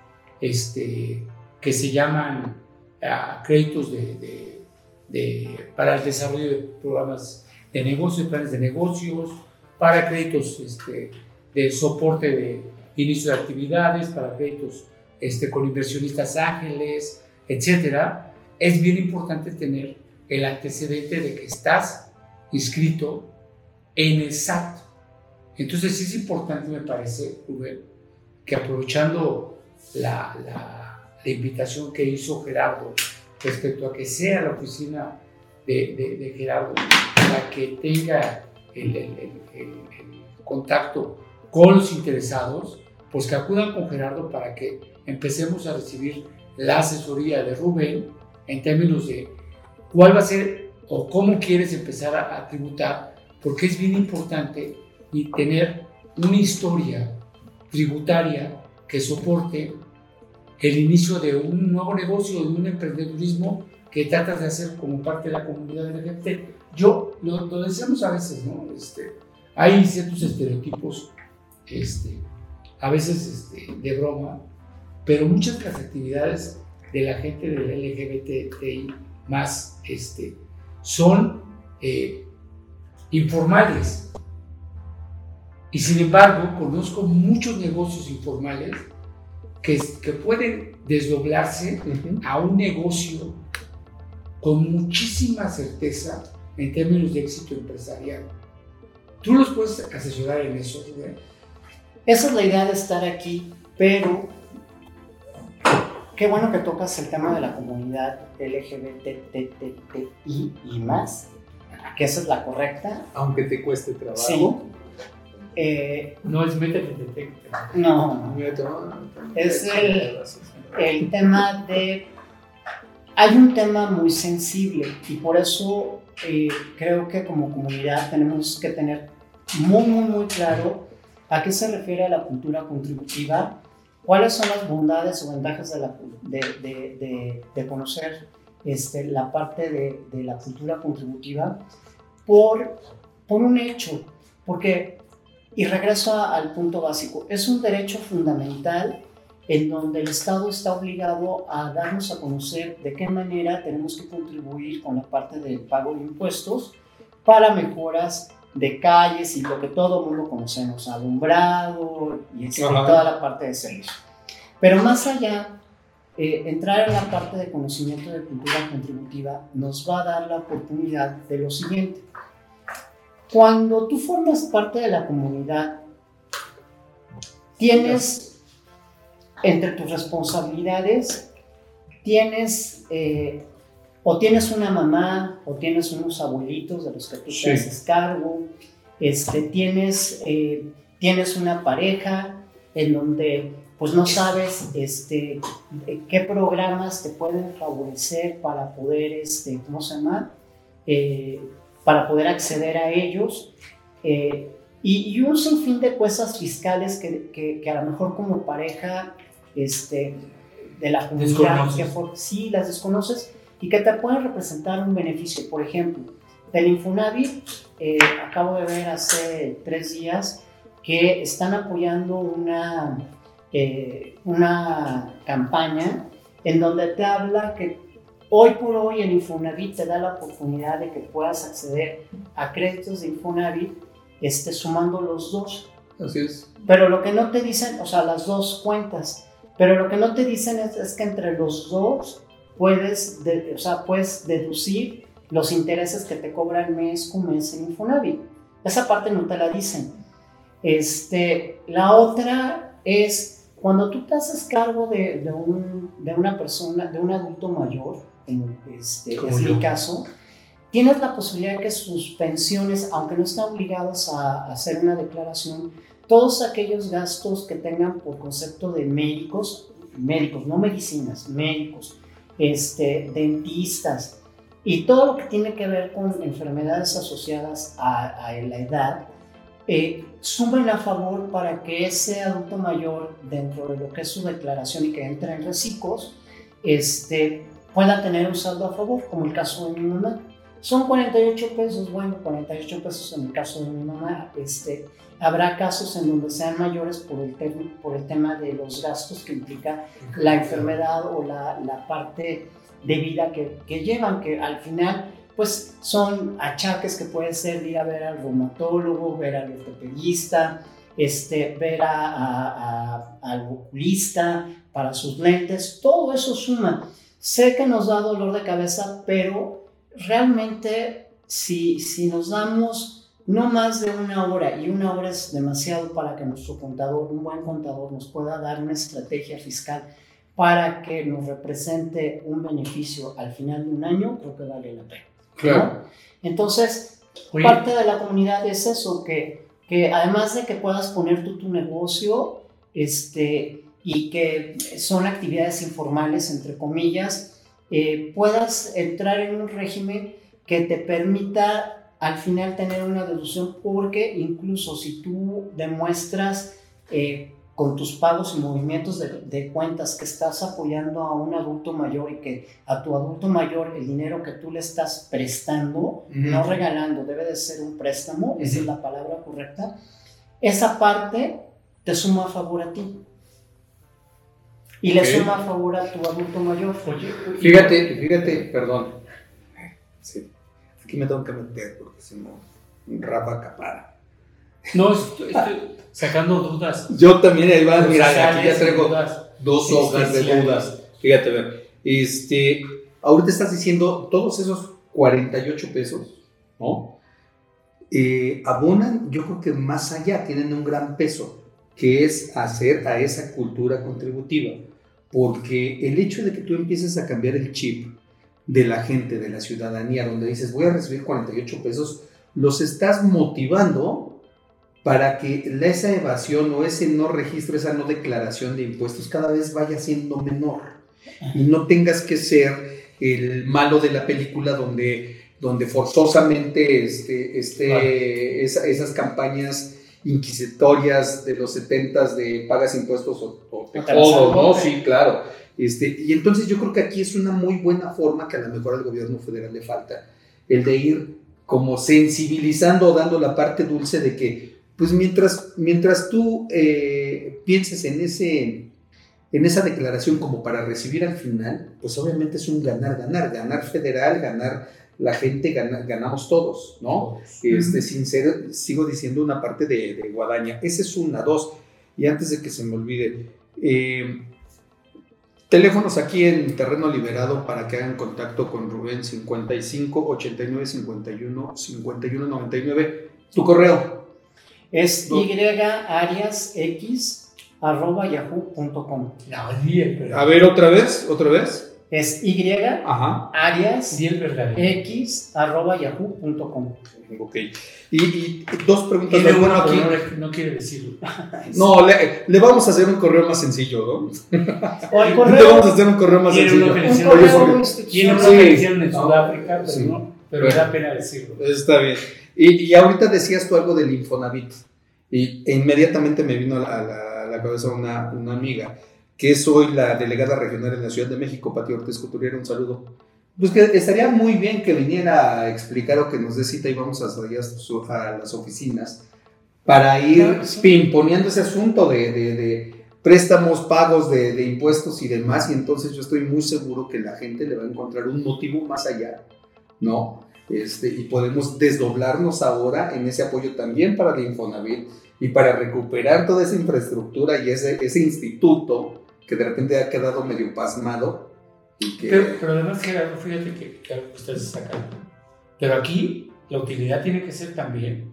S3: este, que se llaman a créditos de, de, para el desarrollo de programas de negocios, planes de negocios, para créditos este, de soporte de inicio de actividades, para créditos este, con inversionistas ángeles, etcétera, es bien importante tener el antecedente de que estás inscrito en el SAT. Entonces es importante, me parece, Rubén, que aprovechando la, la, la, invitación que hizo Gerardo respecto a que sea la oficina de, de, de Gerardo la que tenga el, el, el, el, contacto con los interesados, pues que acudan con Gerardo para que empecemos a recibir la asesoría de Rubén en términos de cuál va a ser o cómo quieres empezar a, tributar, porque es bien importante tener una historia tributaria que soporte el inicio de un nuevo negocio, de un emprendedurismo que tratas de hacer como parte de la comunidad LGBT. Yo, lo, lo decíamos a veces, ¿no? Este, hay ciertos estereotipos, este, a veces este, de broma, pero muchas de las actividades de la gente del LGBTI más este, son eh, informales. Y sin embargo, conozco muchos negocios informales que, que pueden desdoblarse uh -huh. a un negocio con muchísima certeza en términos de éxito empresarial. ¿Tú los puedes asesorar en eso, Rubén?
S2: Esa es la idea de estar aquí, pero qué bueno que tocas el tema de la comunidad LGBTI y más, que esa es la correcta.
S4: Aunque te cueste trabajo.
S2: Sí. Eh,
S3: no es métete,
S2: No, es el, el tema de... Hay un tema muy sensible y por eso eh, creo que como comunidad tenemos que tener muy, muy, muy claro a qué se refiere a la cultura contributiva cuáles son las bondades o ventajas de, la, de, de- de- conocer este, la parte de la cultura contributiva por, por un hecho, porque, y regreso a- al punto básico, es un derecho fundamental en donde el Estado está obligado a darnos a conocer de qué manera tenemos que contribuir con la parte del pago de impuestos para mejoras de calles y lo que todo el mundo conocemos, alumbrado y este, toda la parte de servicio. Pero más allá, eh, entrar en la parte de conocimiento de cultura contributiva nos va a dar la oportunidad de lo siguiente. Cuando tú formas parte de la comunidad, tienes entre tus responsabilidades, tienes eh, o tienes una mamá o tienes unos abuelitos de los que tú
S3: Sí.
S2: te haces cargo, este, tienes, eh, tienes una pareja en donde pues no sabes este, de qué programas te pueden favorecer para poder, este, ¿cómo se llama? Eh, para poder acceder a ellos. eh, y, y un sinfín de cosas fiscales que, que, que a lo mejor como pareja este, de la comunidad, que sí las desconoces y que te pueden representar un beneficio. Por ejemplo, del Infonavit, eh, acabo de ver hace tres días que están apoyando una, eh, una campaña en donde te habla que hoy por hoy el Infonavit te da la oportunidad de que puedas acceder a créditos de Infonavit este, sumando los dos.
S4: Así es.
S2: Pero lo que no te dicen, o sea, las dos cuentas, pero lo que no te dicen es, es que entre los dos puedes, de- o sea, puedes deducir los intereses que te cobran mes con mes en Infonavit. Esa parte no te la dicen. Este, la otra es cuando tú te haces cargo de, de un- de una persona, de un adulto mayor, en este, es
S3: yo.
S2: mi caso, tienes la posibilidad de que sus pensiones, aunque no están obligados a, a hacer una declaración, todos aquellos gastos que tengan por concepto de médicos, médicos, no medicinas, médicos, este, dentistas y todo lo que tiene que ver con enfermedades asociadas a, a la edad, eh, sumen a favor para que ese adulto mayor, dentro de lo que es su declaración y que entre en reciclos, este, pueda tener un saldo a favor, como el caso de mi mamá. Son 48 pesos, bueno, 48 pesos en el caso de mi mamá. Este, habrá casos en donde sean mayores por el, por el tema de los gastos que implica la enfermedad o la, la parte de vida que, que llevan, que al final pues son achaques que puede ser ir a ver al reumatólogo, ver al ortopedista, este, ver a- a- a- al oculista para sus lentes, todo eso suma. Sé que nos da dolor de cabeza, pero realmente si, si nos damos no más de una hora, y una hora es demasiado para que nuestro contador, un buen contador, nos pueda dar una estrategia fiscal para que nos represente un beneficio al final de un año, creo que vale la pena. ¿no? Entonces,
S3: Oye,
S2: parte de la comunidad es eso, que, que además de que puedas poner tú tu negocio, este, y que son actividades informales, entre comillas, eh, puedas entrar en un régimen que te permita al final tener una deducción, porque incluso si tú demuestras eh, con tus pagos y movimientos de, de cuentas que estás apoyando a un adulto mayor y que a tu adulto mayor el dinero que tú le estás prestando, no regalando, debe de ser un préstamo, esa es la palabra correcta, esa parte te suma a favor a ti. Y le suma a favor a tu adulto mayor.
S3: oye,
S1: Fíjate, fíjate, perdón. Sí, aquí me tengo que meter porque si no, Rafa acapara.
S3: No, estoy, estoy sacando dudas.
S1: Yo también, ahí va, mira, aquí ya traigo
S3: dudas.
S1: dos hojas de dudas. Fíjate, a ver, este, ahorita estás diciendo todos esos 48 pesos, ¿no? Eh, abonan, yo creo que más allá, tienen un gran peso, que es hacer a esa cultura contributiva. Porque el hecho de que tú empieces a cambiar el chip de la gente, de la ciudadanía, donde dices voy a recibir 48 pesos, los estás motivando para que esa evasión o ese no registro, esa no declaración de impuestos cada vez vaya siendo menor y no tengas que ser el malo de la película donde, donde forzosamente este, este,
S3: Claro.
S1: esa- esas campañas inquisitorias de los 70 de pagas impuestos o, o te jodo, ¿no? Sí, claro. Este, y entonces yo creo que aquí es una muy buena forma que a lo mejor al gobierno federal le falta, el de ir como sensibilizando o dando la parte dulce de que, pues mientras, mientras tú eh, pienses en, ese, en esa declaración como para recibir al final, pues obviamente es un ganar, ganar, ganar federal, ganar la gente, gana- ganamos todos, ¿no? Este, sin ser, sigo diciendo una parte de, de guadaña. Esa es una, dos. Y antes de que se me olvide, eh, teléfonos aquí en terreno liberado para que hagan contacto con Rubén 55 89 51 51 99. Tu correo.
S2: Es yariasx arroba yahoo.com.
S1: A ver, otra vez, otra vez.
S2: Es y
S1: Ajá.
S2: arias
S3: Di el
S2: x arroba yahoo.com.
S1: Ok. Y, y dos preguntas.
S3: Tiene
S1: Bueno, aquí.
S3: no, no quiere decirlo. [LAUGHS]
S1: No, le, le vamos a hacer un correo más sencillo, ¿no?
S2: O el
S1: Le
S2: correo.
S1: vamos a hacer un correo más sencillo.
S3: uno que le
S2: Un
S3: hicieron-
S2: correo
S1: Oye.
S3: Tiene
S1: Sí.
S3: le hicieron en. Sudáfrica, pero
S1: Sí.
S3: no. Pero
S1: Bueno.
S3: da pena decirlo.
S1: Está bien. Y, y ahorita decías tú algo del Infonavit. Y e inmediatamente me vino a la, a la- a la cabeza una, una amiga, que es hoy la delegada regional en la Ciudad de México, Pati Ortiz Couturier, un saludo. Pues que estaría muy bien que viniera a explicar o que nos dé cita y vamos a, a, las oficinas para ir
S2: Claro que sí.
S1: pimponeando ese asunto de, de- de préstamos, pagos de, de impuestos y demás. Y entonces yo estoy muy seguro que la gente le va a encontrar un motivo más allá, ¿no? Este, y podemos desdoblarnos ahora en ese apoyo también para el Infonavit y para recuperar toda esa infraestructura y ese, ese instituto que de repente ha quedado medio pasmado y que...
S3: Pero, pero además, Gerardo, fíjate que, que algo que estás sacando. Pero aquí la utilidad tiene que ser también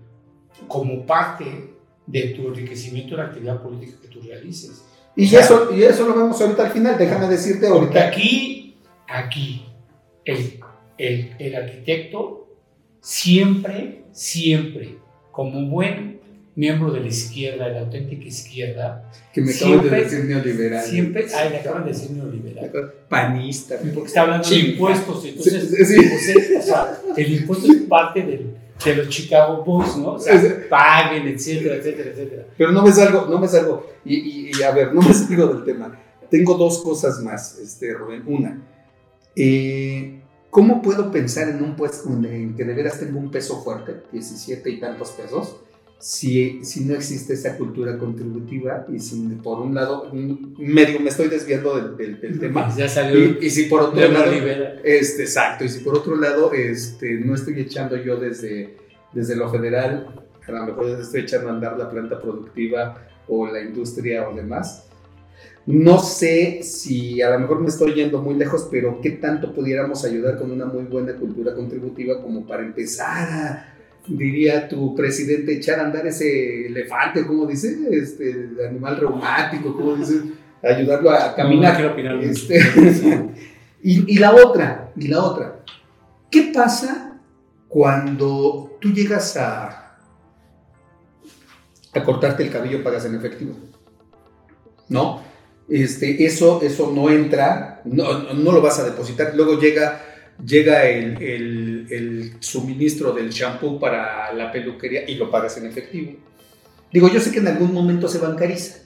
S3: como parte de tu enriquecimiento de la actividad política que tú realices.
S1: y,
S3: o sea-
S1: eso, y eso lo vemos ahorita al final, déjame decirte ahorita.
S3: aquí, aquí, el, el, el arquitecto siempre, siempre, como buen miembro de la izquierda, de la auténtica izquierda,
S1: Que me acabo de
S3: siempre-
S1: decir neoliberal.
S3: siempre, ay, le acaban de decir neoliberal.
S1: Panista.
S3: Porque está hablando de impuestos, entonces,
S1: Sí, sí, sí.
S3: pues, es- o sea, el impuesto es parte del- de los Chicago Bulls, ¿no? O sea, paguen, etcétera, etcétera, etcétera.
S1: Pero no me salgo, no me salgo. Y, y- y, a ver, no me salgo del tema. Tengo dos cosas más, este, Rubén. Una, eh, ¿cómo puedo pensar en un puesto en, en que de veras tengo un peso fuerte, 17 y tantos pesos, si, si no existe esa cultura contributiva y si por un lado, medio me estoy desviando del, del- del tema,
S3: Ya salió
S1: y, y si por otro lado, este, exacto, y si por otro lado, este, no estoy echando yo desde, desde lo federal, a lo mejor estoy echando a andar la planta productiva o la industria o demás. No sé si a lo mejor me estoy yendo muy lejos, pero qué tanto pudiéramos ayudar con una muy buena cultura contributiva como para empezar a, diría tu presidente, echar a andar ese elefante, como dice, este animal reumático, como dice, ayudarlo a caminar.
S3: no quiero.
S1: Este, [LAUGHS] y, y la otra, y la otra, ¿qué pasa cuando tú llegas a, a cortarte el cabello pagas en efectivo? ¿No? Este, eso, eso no entra, no, no- no lo vas a depositar. Luego llega, llega el, el- el suministro del shampoo para la peluquería y lo pagas en efectivo. Digo, yo sé que en algún momento se bancariza,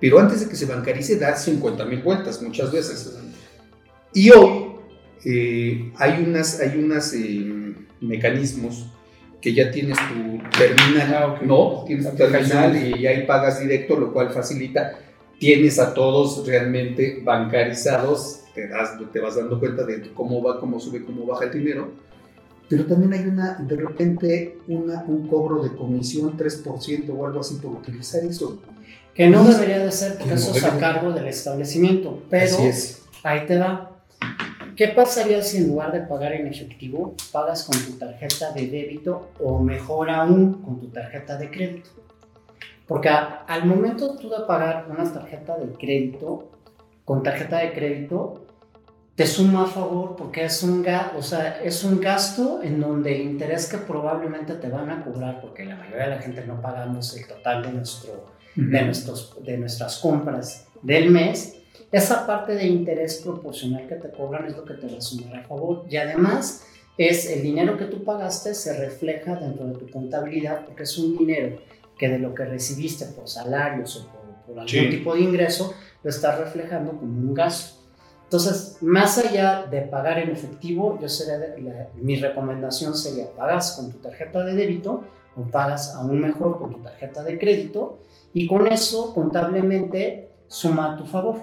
S1: pero antes de que se bancarice da 50 mil vueltas muchas veces. Y hoy eh, hay unas, hay unas eh, mecanismos que ya tienes tu terminal,
S3: Ah, ok.
S1: ¿no? Tienes tu terminal y ahí pagas directo, lo cual facilita. Tienes a todos realmente bancarizados, te, das, te vas dando cuenta de cómo va, cómo sube, cómo baja el dinero. Pero también hay una, de repente, una, un cobro de comisión 3% o algo así por utilizar eso.
S2: Que no debería de ser porque eso es a cargo del establecimiento. Pero
S1: es.
S2: ahí te va. ¿Qué pasaría si en lugar de pagar en efectivo, pagas con tu tarjeta de débito o mejor aún con tu tarjeta de crédito? Porque a- al momento tú de pagar una tarjeta de crédito, con tarjeta de crédito, te suma a favor porque es un, ga- o sea, es un gasto en donde el interés que probablemente te van a cobrar, porque la mayoría de la gente no pagamos el total de, nuestro, de, nuestros, de nuestras compras del mes, esa parte de interés proporcional que te cobran es lo que te va a sumar a favor. Y además es el dinero que tú pagaste se refleja dentro de tu contabilidad porque es un dinero que de lo que recibiste por salarios o por, por algún
S1: Sí.
S2: tipo de ingreso, lo estás reflejando como un gasto. Entonces, más allá de pagar en efectivo, yo sería la- mi recomendación sería pagas con tu tarjeta de débito o pagas aún mejor con tu tarjeta de crédito y con eso contablemente suma a tu favor.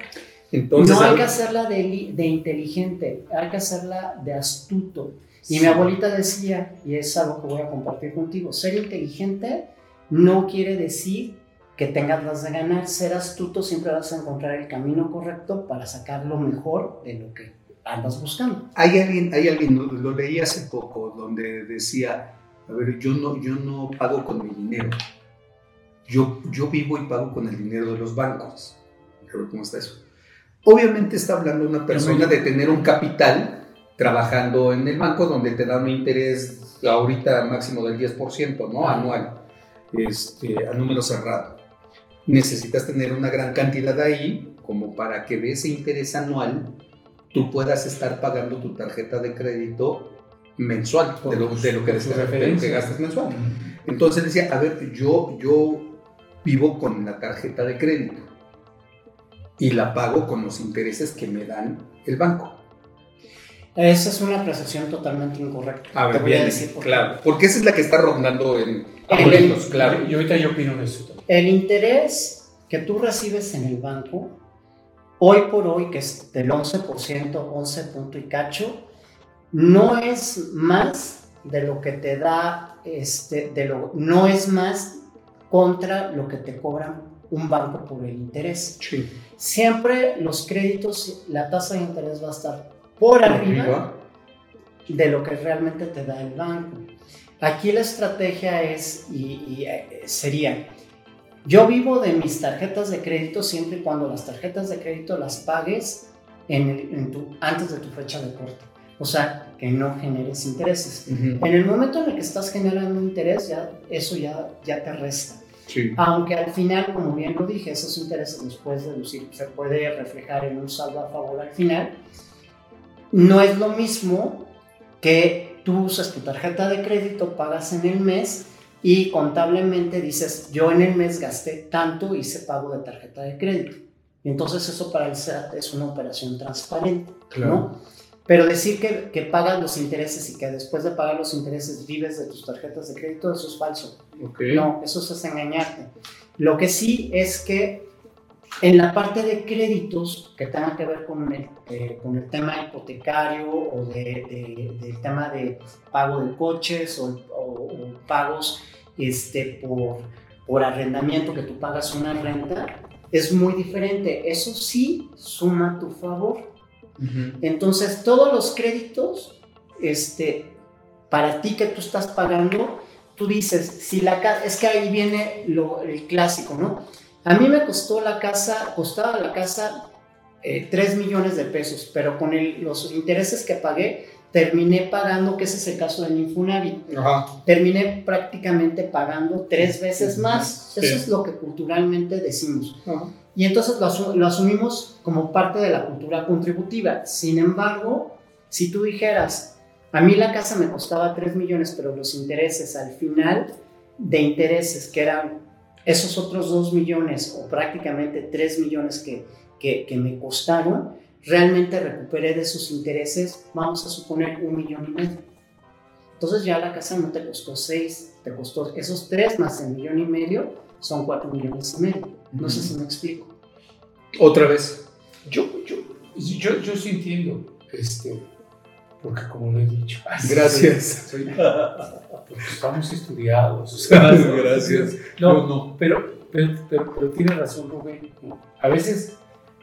S1: Entonces,
S2: no hay que hacerla de, de inteligente, hay que hacerla de astuto. Y mi abuelita decía, y es algo que voy a compartir contigo, ser inteligente no quiere decir que tengas las de ganar, ser astuto siempre vas a encontrar el camino correcto para sacar lo mejor de lo que andas buscando.
S1: Hay alguien, hay alguien, lo, lo leí hace poco, donde decía, a ver, yo no, yo no pago con mi dinero. Yo, yo vivo y pago con el dinero de los bancos. A ver cómo está eso. Obviamente está hablando una persona de tener un capital trabajando en el banco donde te da un interés ahorita máximo del 10%, ¿no? Anual, este, a número cerrado. Necesitas tener una gran cantidad ahí como para que de ese interés anual tú puedas estar pagando tu tarjeta de crédito mensual de lo, de lo que, de que gastas mensual. Entonces decía, a ver, yo, yo vivo con la tarjeta de crédito y la pago con los intereses que me dan el banco.
S2: Esa es una apreciación totalmente incorrecta. Te voy a decir por
S1: claro, porque esa es la que está rondando en boletos, claro.
S3: Y ahorita yo opino en eso también.
S2: El interés que tú recibes en el banco, hoy por hoy, que es del 11%, 11 punto y cacho, no es más de lo que te da, este, de lo, no es más contra lo que te cobran un banco por el interés.
S1: Sí.
S2: Siempre los créditos, la tasa de interés va a estar por arriba
S1: Arriba.
S2: de lo que realmente te da el banco. Aquí la estrategia es y, y, eh, sería, yo vivo de mis tarjetas de crédito siempre y cuando las tarjetas de crédito las pagues en el- en tu- antes de tu fecha de corte. O sea, que no generes intereses.
S1: Ujú.
S2: En el momento en el que estás generando interés, ya, eso ya, ya te resta.
S1: Sí.
S2: Aunque al final, como bien lo dije, esos intereses los puedes deducir, se puede reflejar en un saldo a favor al final. No es lo mismo que tú usas tu tarjeta de crédito, pagas en el mes y contablemente dices, yo en el mes gasté tanto, hice pago de tarjeta de crédito. Y entonces eso para el SAT es una operación transparente, ¿no? Pero decir que, que pagas los intereses y que después de pagar los intereses vives de tus tarjetas de crédito, eso es falso.
S1: Ok.
S2: No, eso es engañarte. Lo que sí es que en la parte de créditos que tengan que ver con el, eh, con el tema hipotecario o de, de- del tema de pago de coches o, o- o pagos este, por, por arrendamiento, que tú pagas una renta, es muy diferente. Eso sí suma a tu favor. Entonces, todos los créditos, este, para ti que tú estás pagando, tú dices, si la casa, es que ahí viene lo, el clásico, ¿no? A mí me costó la casa, costaba la casa eh, 3 millones de pesos, pero con el- los intereses que pagué, terminé pagando, que ese es el caso del Infonavit, terminé prácticamente pagando tres veces más.
S1: Sí.
S2: Eso es lo que culturalmente decimos.
S1: Ajá.
S2: Y entonces lo, asu- lo asumimos como parte de la cultura contributiva. Sin embargo, si tú dijeras, a mí la casa me costaba 3 millones, pero los intereses al final de intereses, que eran esos otros 2 millones o prácticamente 3 millones que, que, que me costaron, realmente recuperé de esos intereses, vamos a suponer un millón y medio. Entonces ya la casa no te costó 6, te costó esos 3 más el millón y medio, son 4 millones y medio. No sé si me explico.
S1: Otra vez.
S3: Yo, yo, yo, yo sí entiendo, este, porque como lo he dicho, [LAUGHS]
S1: Gracias.
S3: soy- porque estamos estudiados. o sea, ¿no?
S1: Gracias.
S3: No,
S1: Yo no.
S3: Pero, pero, pero, pero tiene razón Rubén. ¿no? A veces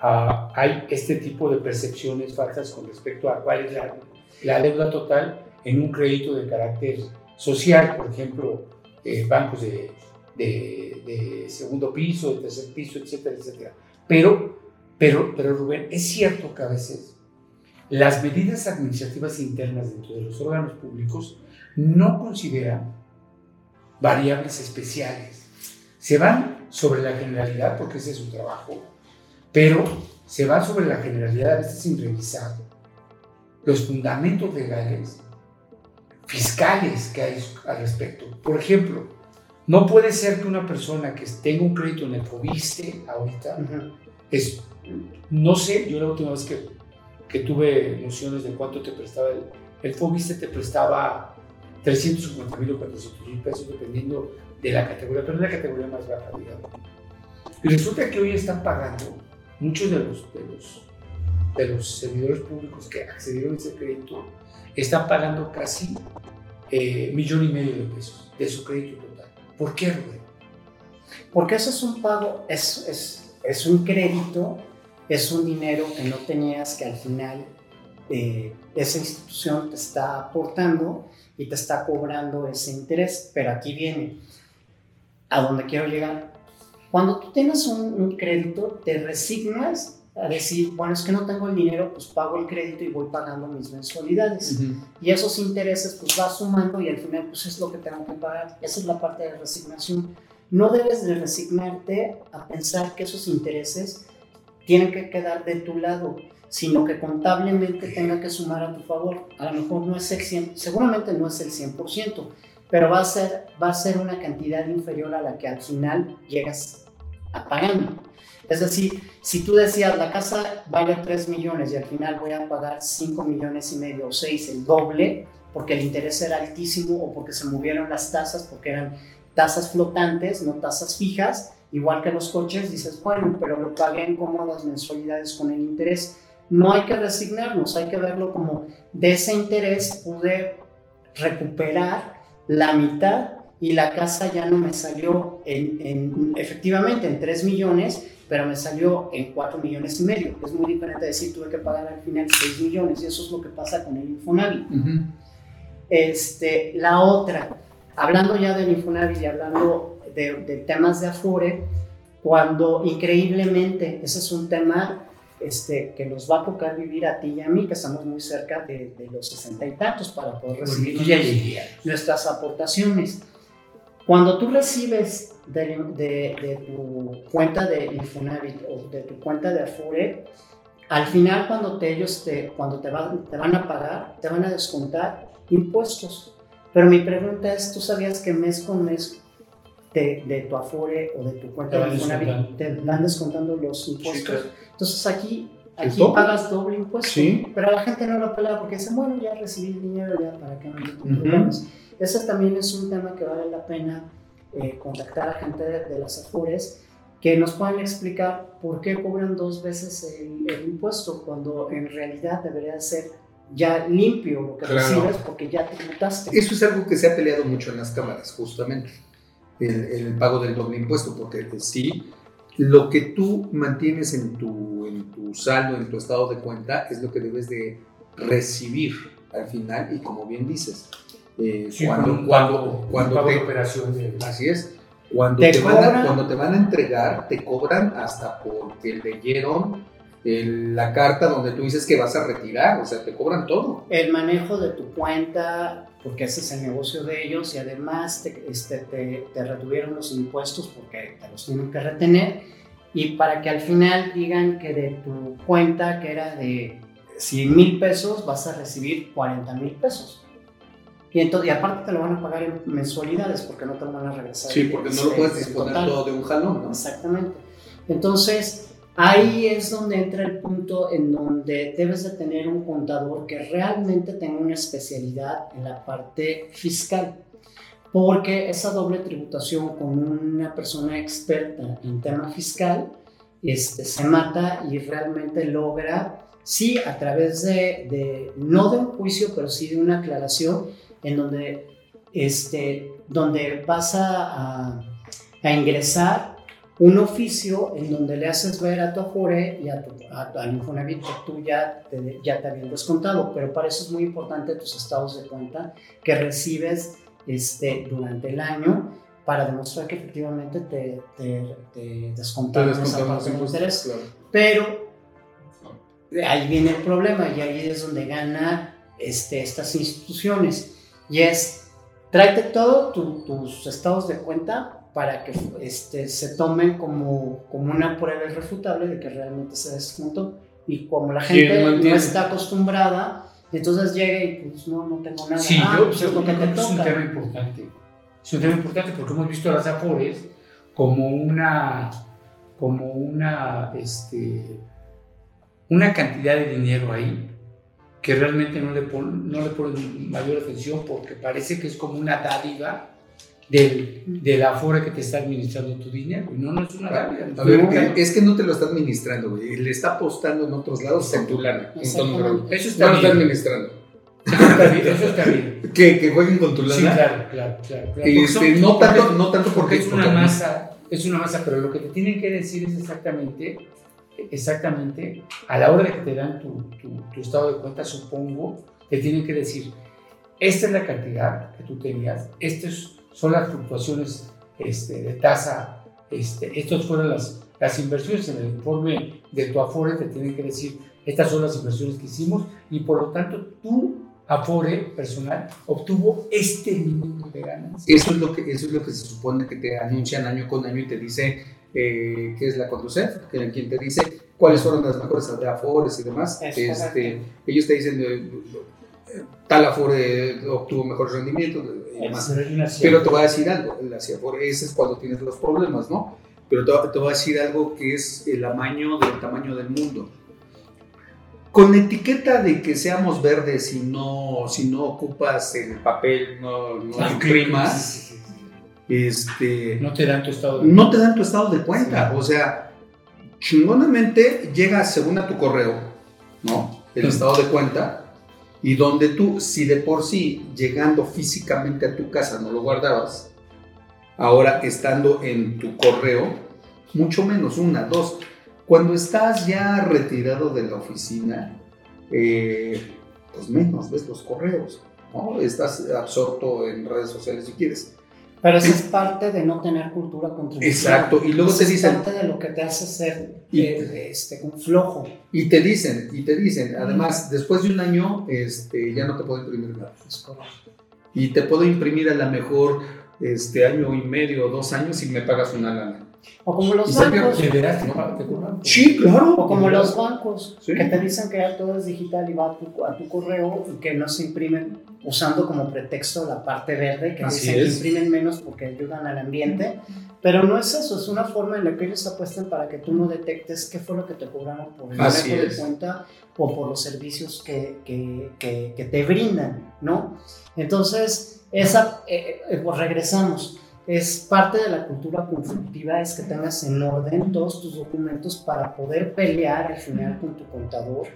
S3: ah, hay este tipo de percepciones falsas con respecto a cuál es la, la deuda total en un crédito de carácter social, por ejemplo, eh, bancos de, de- de segundo piso, de tercer piso, etcétera, etcétera. Pero, pero, pero Rubén, es cierto que a veces las medidas administrativas internas dentro de los órganos públicos no consideran variables especiales. Se van sobre la generalidad porque ese es su trabajo, pero se van sobre la generalidad a veces sin revisar los fundamentos legales, fiscales que hay al respecto. Por ejemplo, No puede ser que una persona que tenga un crédito en el Fobiste ahorita,
S2: Ujú.
S3: es, no sé, yo la última vez que, que tuve nociones de cuánto te prestaba el, el Fobiste te prestaba 350 mil o 400 mil pesos dependiendo de la categoría, pero es la categoría más baja, digamos. Y resulta que hoy están pagando muchos de los, de los, de los servidores públicos que accedieron a ese crédito, están pagando casi eh, millón y medio de pesos de su crédito total. ¿Por qué, Rubén?
S2: Porque eso es un pago, es, es, es un crédito, es un dinero que no tenías que al final eh, esa institución te está aportando y te está cobrando ese interés. Pero aquí viene a donde quiero llegar. Cuando tú tienes un, un crédito, te resignas a decir, bueno, es que no tengo el dinero, pues pago el crédito y voy pagando mis mensualidades. Y esos intereses pues vas sumando y al final pues es lo que tengo que pagar. Esa es la parte de resignación. No debes de resignarte a pensar que esos intereses tienen que quedar de tu lado, sino que contablemente tenga que sumar a tu favor. A lo mejor no es el 100, seguramente no es el 100%, pero va a ser, va a ser una cantidad inferior a la que al final llegas a pagando. Es decir, si tú decías la casa vale 3 millones y al final voy a pagar 5 millones y medio o 6, el doble, porque el interés era altísimo o porque se movieron las tasas, porque eran tasas flotantes, no tasas fijas, igual que los coches, dices, bueno, pero lo pagué en cómodas mensualidades con el interés. No hay que resignarnos, hay que verlo como de ese interés pude recuperar la mitad y la casa ya no me salió en, en- efectivamente en 3 millones, pero me salió en 4 millones y medio. Es muy diferente decir tuve que pagar al final 6 millones y eso es lo que pasa con el Infonavit.
S1: Ujú.
S2: Este, la otra, hablando ya del Infonavit y hablando de, de temas de Afore, cuando increíblemente, ese es un tema este, que nos va a tocar vivir a ti y a mí, que estamos muy cerca de, de los sesenta y tantos para poder recibir
S3: ya
S2: nuestras aportaciones. Cuando tú recibes de, de- de tu cuenta de Infonavit o de tu cuenta de Afore, al final cuando te, ellos te, cuando te, van, te van a pagar, te van a descontar impuestos. Pero mi pregunta es, ¿tú sabías que mes con mes de, de tu Afore o de tu cuenta
S3: Te
S2: de Infonavit te van descontando los impuestos?
S3: claro.
S2: Entonces aquí,
S1: ¿Es
S2: aquí
S1: doble?
S2: pagas doble impuesto,
S1: Sí.
S2: pero la gente no lo pelea porque dice, bueno, ya recibí el dinero, ya para qué me meto en
S1: Ujú.
S2: problemas. Ese también es un tema que vale la pena eh, contactar a gente de, de las Afores que nos puedan explicar por qué cobran dos veces el, el impuesto cuando en realidad debería ser ya limpio lo que
S1: Claro.
S2: recibes porque ya te tributaste.
S1: Eso es algo que se ha peleado mucho en las cámaras, justamente, el, el pago del doble impuesto, porque pues, sí, lo que tú mantienes en tu, en tu saldo, en tu estado de cuenta, es lo que debes de recibir al final, y como bien dices, eh,
S3: Sí,
S1: cuando,
S3: un
S1: cuando, cuando te-
S3: de operación de...
S1: Así es. Cuando
S2: Te
S1: te, van a, cuando te van a entregar, te cobran hasta porque leyeron el- la carta donde tú dices que vas a retirar, o sea, te cobran todo.
S2: el manejo de tu cuenta, porque ese es el negocio de ellos, y además te, este, te, te retuvieron los impuestos porque te los tienen que retener, y para que al final digan que de tu cuenta, que era de 100 mil pesos, vas a recibir 40 mil pesos. Y, entonces, y aparte te lo van a pagar en mensualidades porque no te lo van a regresar.
S1: Sí, porque no lo
S2: el-
S1: puedes disponer todo de un jalón, ¿no?
S2: Exactamente. Entonces, ahí es donde entra el punto en donde debes de tener un contador que realmente tenga una especialidad en la parte fiscal. Porque esa doble tributación con una persona experta en tema fiscal este, se mata y realmente logra, sí, a través de, de- no de un juicio, pero sí de una aclaración en donde, este, donde vas a, a- a ingresar un oficio en donde le haces ver a tu Afore y a tu, a- al Infonavit que tú ya te, ya te habían descontado, pero para eso es muy importante tus estados de cuenta que recibes este, durante el año para demostrar que efectivamente te, te, te descontaron esa parte de interés.
S1: claro.
S2: Pero ahí viene el problema y ahí es donde gana este, estas instituciones. Y es, tráete todo tu- tus estados de cuenta para que este, se tomen como, como una prueba irrefutable de que realmente se descontó. Y como la
S3: ¿Quién
S2: gente no está acostumbrada, entonces llega y pues no, no tengo nada.
S3: Sí,
S2: Ah,
S3: yo,
S2: pues
S3: yo
S2: es lo que te
S3: que es un
S2: toca.
S3: tema importante. es un tema importante porque hemos visto las Afores como una, como una, este, una cantidad de dinero ahí que realmente no le, pon, no le ponen mayor atención porque parece que es como una dádiva del, del Afore que te está administrando tu dinero. No, no es una dádiva.
S1: A ver, que- es que no te lo está administrando, güey. Le está apostando en otros lados con tu lana.
S2: Exactamente.
S3: Eso
S1: No
S3: está
S1: lo está
S3: bien.
S1: administrando.
S3: Eso está bien. Eso está bien. [LAUGHS]
S1: Que, que jueguen con tu lana.
S3: Sí, claro, claro, claro. claro.
S1: Este,
S3: son-
S1: no,
S3: porque-
S1: tanto, no tanto porque,
S3: porque es una
S1: porque-
S3: masa, es una masa, pero lo que te tienen que decir es exactamente, exactamente, a la hora de que te dan tu, tu- tu estado de cuenta, supongo, te tienen que decir, esta es la cantidad que tú tenías, estas son las fluctuaciones este, de tasa, este, estas fueron las, las inversiones en el informe de tu Afore, te tienen que decir, estas son las inversiones que hicimos y por lo tanto tu Afore personal obtuvo este mínimo de ganancias.
S1: Eso es lo que eso es lo que se supone que te anuncian año con año y te dice eh, qué es la Conducef, que quien te dice cuáles fueron las mejores afores y demás.
S2: Es
S1: Este, ellos te dicen eh, eh, obtuvo mejores rendimientos y demás.
S3: Pero
S1: te voy a decir algo, la Ciafor, ese es cuando tienes los problemas, ¿no? Pero te, te voy a decir algo que es el amaño del tamaño del mundo. Con etiqueta de que seamos verdes y no, si no ocupas el papel, no, no
S3: Ah,
S1: imprimas, este,
S3: No te dan tu estado de
S1: no te dan tu estado de cuenta.
S3: Sí.
S1: O sea, chingonamente llega según a tu correo, ¿no? El
S3: Sí.
S1: estado de cuenta. Y donde tú, si de por sí, llegando físicamente a tu casa, no lo guardabas, ahora estando en tu correo, mucho menos, una, dos. Cuando estás ya retirado de la oficina, eh, pues menos ves los correos, ¿no? Estás absorto en redes sociales si quieres.
S2: Pero eso es parte de no tener cultura contributiva.
S1: Exacto, y luego
S2: Eso
S1: te
S2: es
S1: dicen-
S2: parte de lo que te hace ser
S1: Y-
S2: eh, este, un flojo.
S1: Y te dicen, y te dicen, además, después de un año, este, ya no te puedo imprimir nada.
S2: Es correcto.
S1: Y te puedo imprimir a lo mejor este año y medio o dos años y me pagas una lana.
S2: O como los bancos.
S3: ¿De veras te pagan? ¿Te cobran?
S1: claro.
S2: O como los bancos,
S1: Sí.
S2: que te dicen que ya todo es digital y va a tu, a tu correo y que no se imprimen usando como pretexto la parte verde, que
S1: Así
S2: dicen
S1: es.
S2: que imprimen menos porque ayudan al ambiente. Pero no es eso, es una forma en la que ellos apuestan para que tú no detectes qué fue lo que te cobraron por el manejo de cuenta o por los servicios que, que, que, que te brindan, ¿no? Entonces, esa, eh, eh, pues regresamos. Es parte de la cultura consultiva, es que tengas en orden todos tus documentos para poder pelear al final con tu contador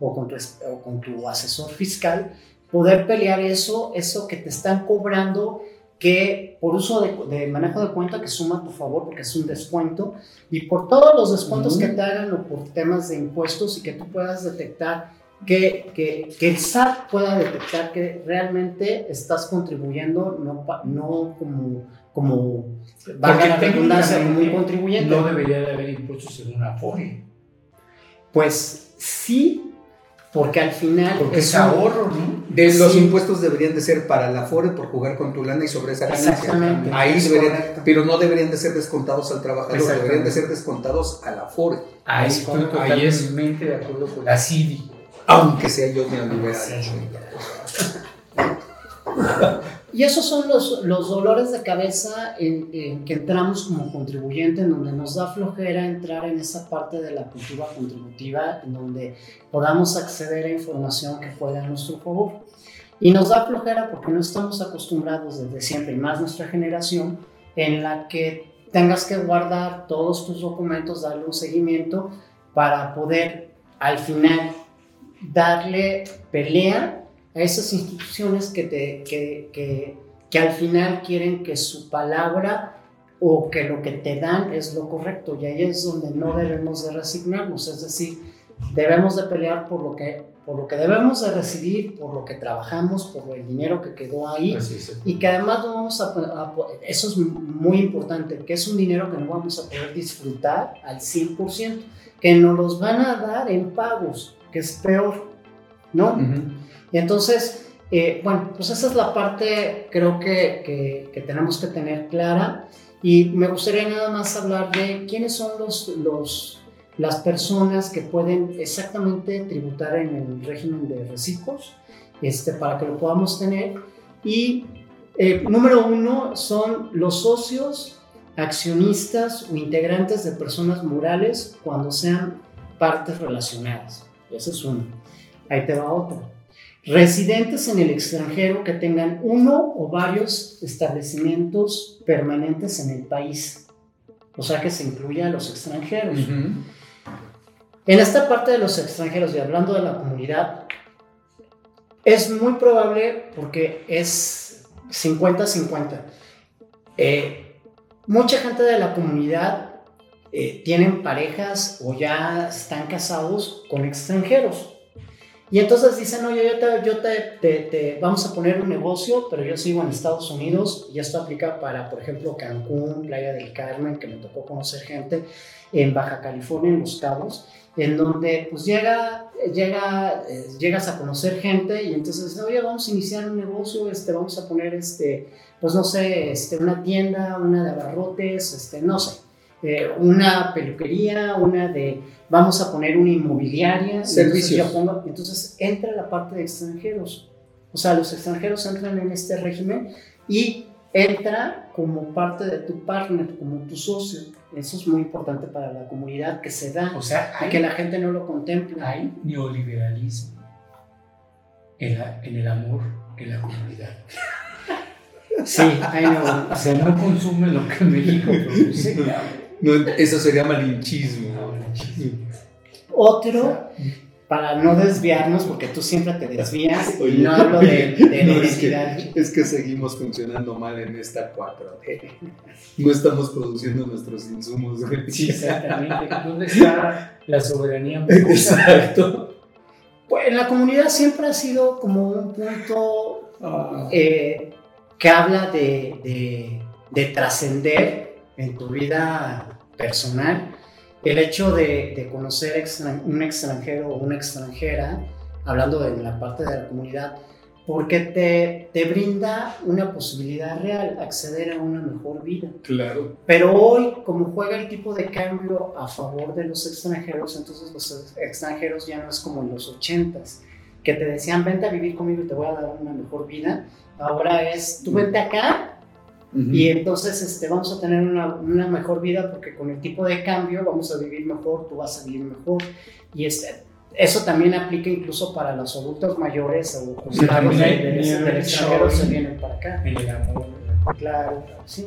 S2: o con tu, o con tu asesor fiscal, poder pelear eso, eso que te están cobrando que por uso de, de manejo de cuenta que suma a tu favor porque es un descuento y por todos los descuentos que te hagan o por temas de impuestos y que tú puedas detectar que, que, que el SAT pueda detectar que realmente estás contribuyendo no, no como, como valga la redundancia, como un contribuyente.
S3: No debería de haber impuestos en una FORE.
S2: Pues sí, porque al final
S3: Porque es ahorro, ¿no?
S1: De los impuestos deberían de ser para la FORE por jugar con tu lana y sobre esa ganancia.
S2: Exactamente.
S1: Ahí
S2: es
S1: deberían, pero no deberían de ser descontados al trabajador, deberían de ser descontados a la FORE,
S3: Ahí
S2: Es
S3: estoy
S2: correcto.
S1: Ahí es.
S3: totalmente de acuerdo con la CIDI.
S1: aunque sea yo neoliberal. [LAUGHS]
S2: Y esos son los, los dolores de cabeza en, en que entramos como contribuyente, en donde nos da flojera entrar en esa parte de la cultura contributiva, en donde podamos acceder a información que juega a nuestro favor. Y nos da flojera porque no estamos acostumbrados desde siempre, y más nuestra generación, en la que tengas que guardar todos tus documentos, darle un seguimiento para poder al final darle pelea a esas instituciones que, te, que, que, que al final quieren que su palabra o que lo que te dan es lo correcto y ahí es donde no debemos de resignarnos, es decir, debemos de pelear por lo que, por lo que debemos de recibir, por lo que trabajamos, por el dinero que quedó ahí
S3: Así es.
S2: y que además no vamos a, a- eso es muy importante, que es un dinero que no vamos a poder disfrutar al 100%, que nos los van a dar en pagos, que es peor, ¿no?
S1: Ujú.
S2: Y entonces, eh, bueno, pues esa es la parte creo que, que- que tenemos que tener clara y me gustaría nada más hablar de quiénes son los, los, las personas que pueden exactamente tributar en el régimen de reciclos, este, para que lo podamos tener y Eh, número uno son los socios, accionistas o integrantes de personas morales cuando sean partes relacionadas. Ese es uno. Ahí te va otro. Residentes en el extranjero que tengan uno o varios establecimientos permanentes en el país. O sea que se incluya a los extranjeros. En esta parte de los extranjeros y hablando de la comunidad, es muy probable porque es 50-50. Eh, mucha gente de la comunidad eh, tienen parejas o ya están casados con extranjeros. Y entonces dicen, oye, yo, te, yo te, te, te, vamos a poner un negocio, pero yo sigo en Estados Unidos y esto aplica para, por ejemplo, Cancún, Playa del Carmen, que me tocó conocer gente, en Baja California, en Los Cabos, en donde pues llega, llega, eh, llegas a conocer gente y entonces dicen, oye, vamos a iniciar un negocio, este, vamos a poner, este, pues no sé, este, una tienda, una de abarrotes, este, no sé, eh, una peluquería, una de vamos a poner una inmobiliaria.
S1: Servicios.
S2: Entonces, pongo, entonces entra la parte de extranjeros. O sea, los extranjeros entran en este régimen y entra como parte de tu partner, como tu socio. Eso es muy importante para la comunidad que se da
S3: O sea,
S2: y
S3: hay,
S2: que la gente no lo contempla.
S3: hay neoliberalismo en, la- en el amor en la comunidad.
S2: Sí, hay no.
S3: O sea, no consume lo que México produce. [LAUGHS]
S1: No, eso sería malinchismo.
S2: Otro, para no desviarnos, porque tú siempre te desvías, [LAUGHS] y no hablo de, de
S1: no, es, que,
S2: identidad.
S1: es que seguimos funcionando mal en esta 4D. No estamos produciendo nuestros insumos. güey.
S3: Sí, exactamente. ¿Dónde está la soberanía? [LAUGHS]
S1: Exacto.
S2: Pues en la comunidad siempre ha sido como un punto
S1: Ah,
S2: eh, que habla de, de- de trascender en tu vida personal. El hecho de, de conocer extran- un extranjero o una extranjera, hablando de la parte de la comunidad, porque te, te brinda una posibilidad real, acceder a una mejor vida.
S1: claro.
S2: Pero hoy, como juega el tipo de cambio a favor de los extranjeros, entonces los extranjeros ya no es como en los ochentas, que te decían, vente a vivir conmigo y te voy a dar una mejor vida. Ahora es, tú vente acá y entonces este, vamos a tener una, una mejor vida porque con el tipo de cambio vamos a vivir mejor, tú vas a vivir mejor. Y este, eso también aplica incluso para los adultos mayores o jubilados de- de- de- del extranjero se vienen para acá.
S3: El amor.
S2: Claro, sí.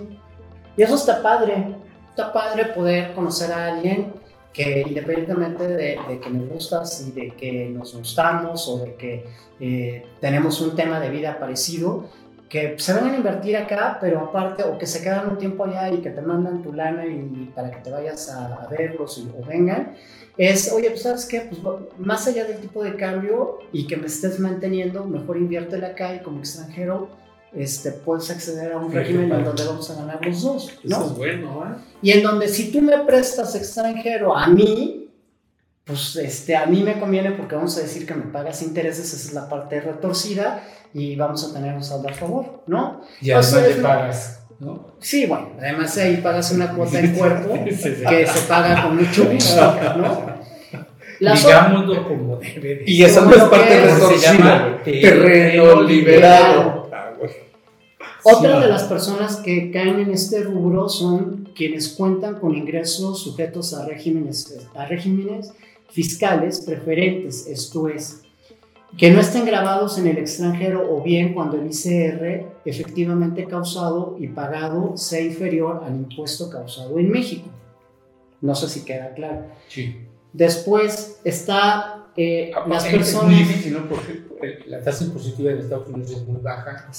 S2: Y eso está padre. Está padre poder conocer a alguien que independientemente de, de que me gustas y de que nos gustamos o de que eh, tenemos un tema de vida parecido, que se vengan a invertir acá, pero aparte, o que se quedan un tiempo allá y que te mandan tu lana y, para que te vayas a, a verlos y, o vengan, es, oye, pues sabes qué, pues más allá del tipo de cambio y que me estés manteniendo, mejor inviértela acá y como extranjero este, puedes acceder a un
S3: Qué
S2: régimen en donde vamos a ganar los dos,
S1: Eso
S2: ¿no?
S1: es bueno, ¿eh?
S2: Y en donde si tú me prestas extranjero a mí, pues este, a mí me conviene porque vamos a decir que me pagas intereses, esa es la parte retorcida y vamos a tener un saldo a favor, ¿no?
S3: Y además
S2: Pues,
S3: le
S2: es-
S3: pagas, ¿no?
S2: Sí, bueno, además ahí pagas una cuota en cuerpo que se paga con mucho gusto, ¿no? Las o-
S3: Digámoslo como debe de
S1: Y esa no es parte retorcida. Terreno liberado. Ah, güey.
S2: Otra
S3: Sí.
S2: de las personas que caen en este rubro son quienes cuentan con ingresos sujetos a regímenes, a regímenes fiscales preferentes, esto es, que no estén grabados en el extranjero o bien cuando el ICR efectivamente causado y pagado sea inferior al impuesto causado en México. No sé si queda claro.
S3: Sí.
S2: Después está eh, las
S3: Es- Es muy
S2: personas...
S3: difícil, ¿no? Porque eh, la tasa impositiva en Estados Unidos es muy baja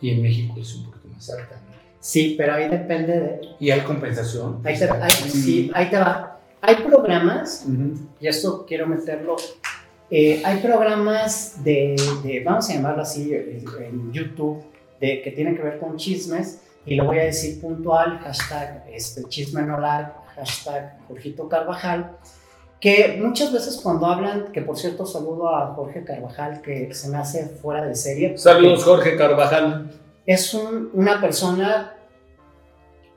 S3: y en México es un poquito más alta. ¿no?
S2: Sí, pero ahí depende de,
S3: Y hay compensación.
S2: Ahí te, ahí- sí, ahí te va. Hay programas,
S1: Ujú.
S2: y esto quiero meterlo, eh, hay programas de, de, vamos a llamarlo así, eh, en YouTube, de, que tienen que ver con chismes, y lo voy a decir puntual, hashtag este, chisme no like, hashtag Jorgito Carvajal, que muchas veces cuando hablan, que por cierto saludo a Jorge Carvajal, que se me hace fuera de serie.
S1: Saludos, Jorge Carvajal.
S2: Es un- una persona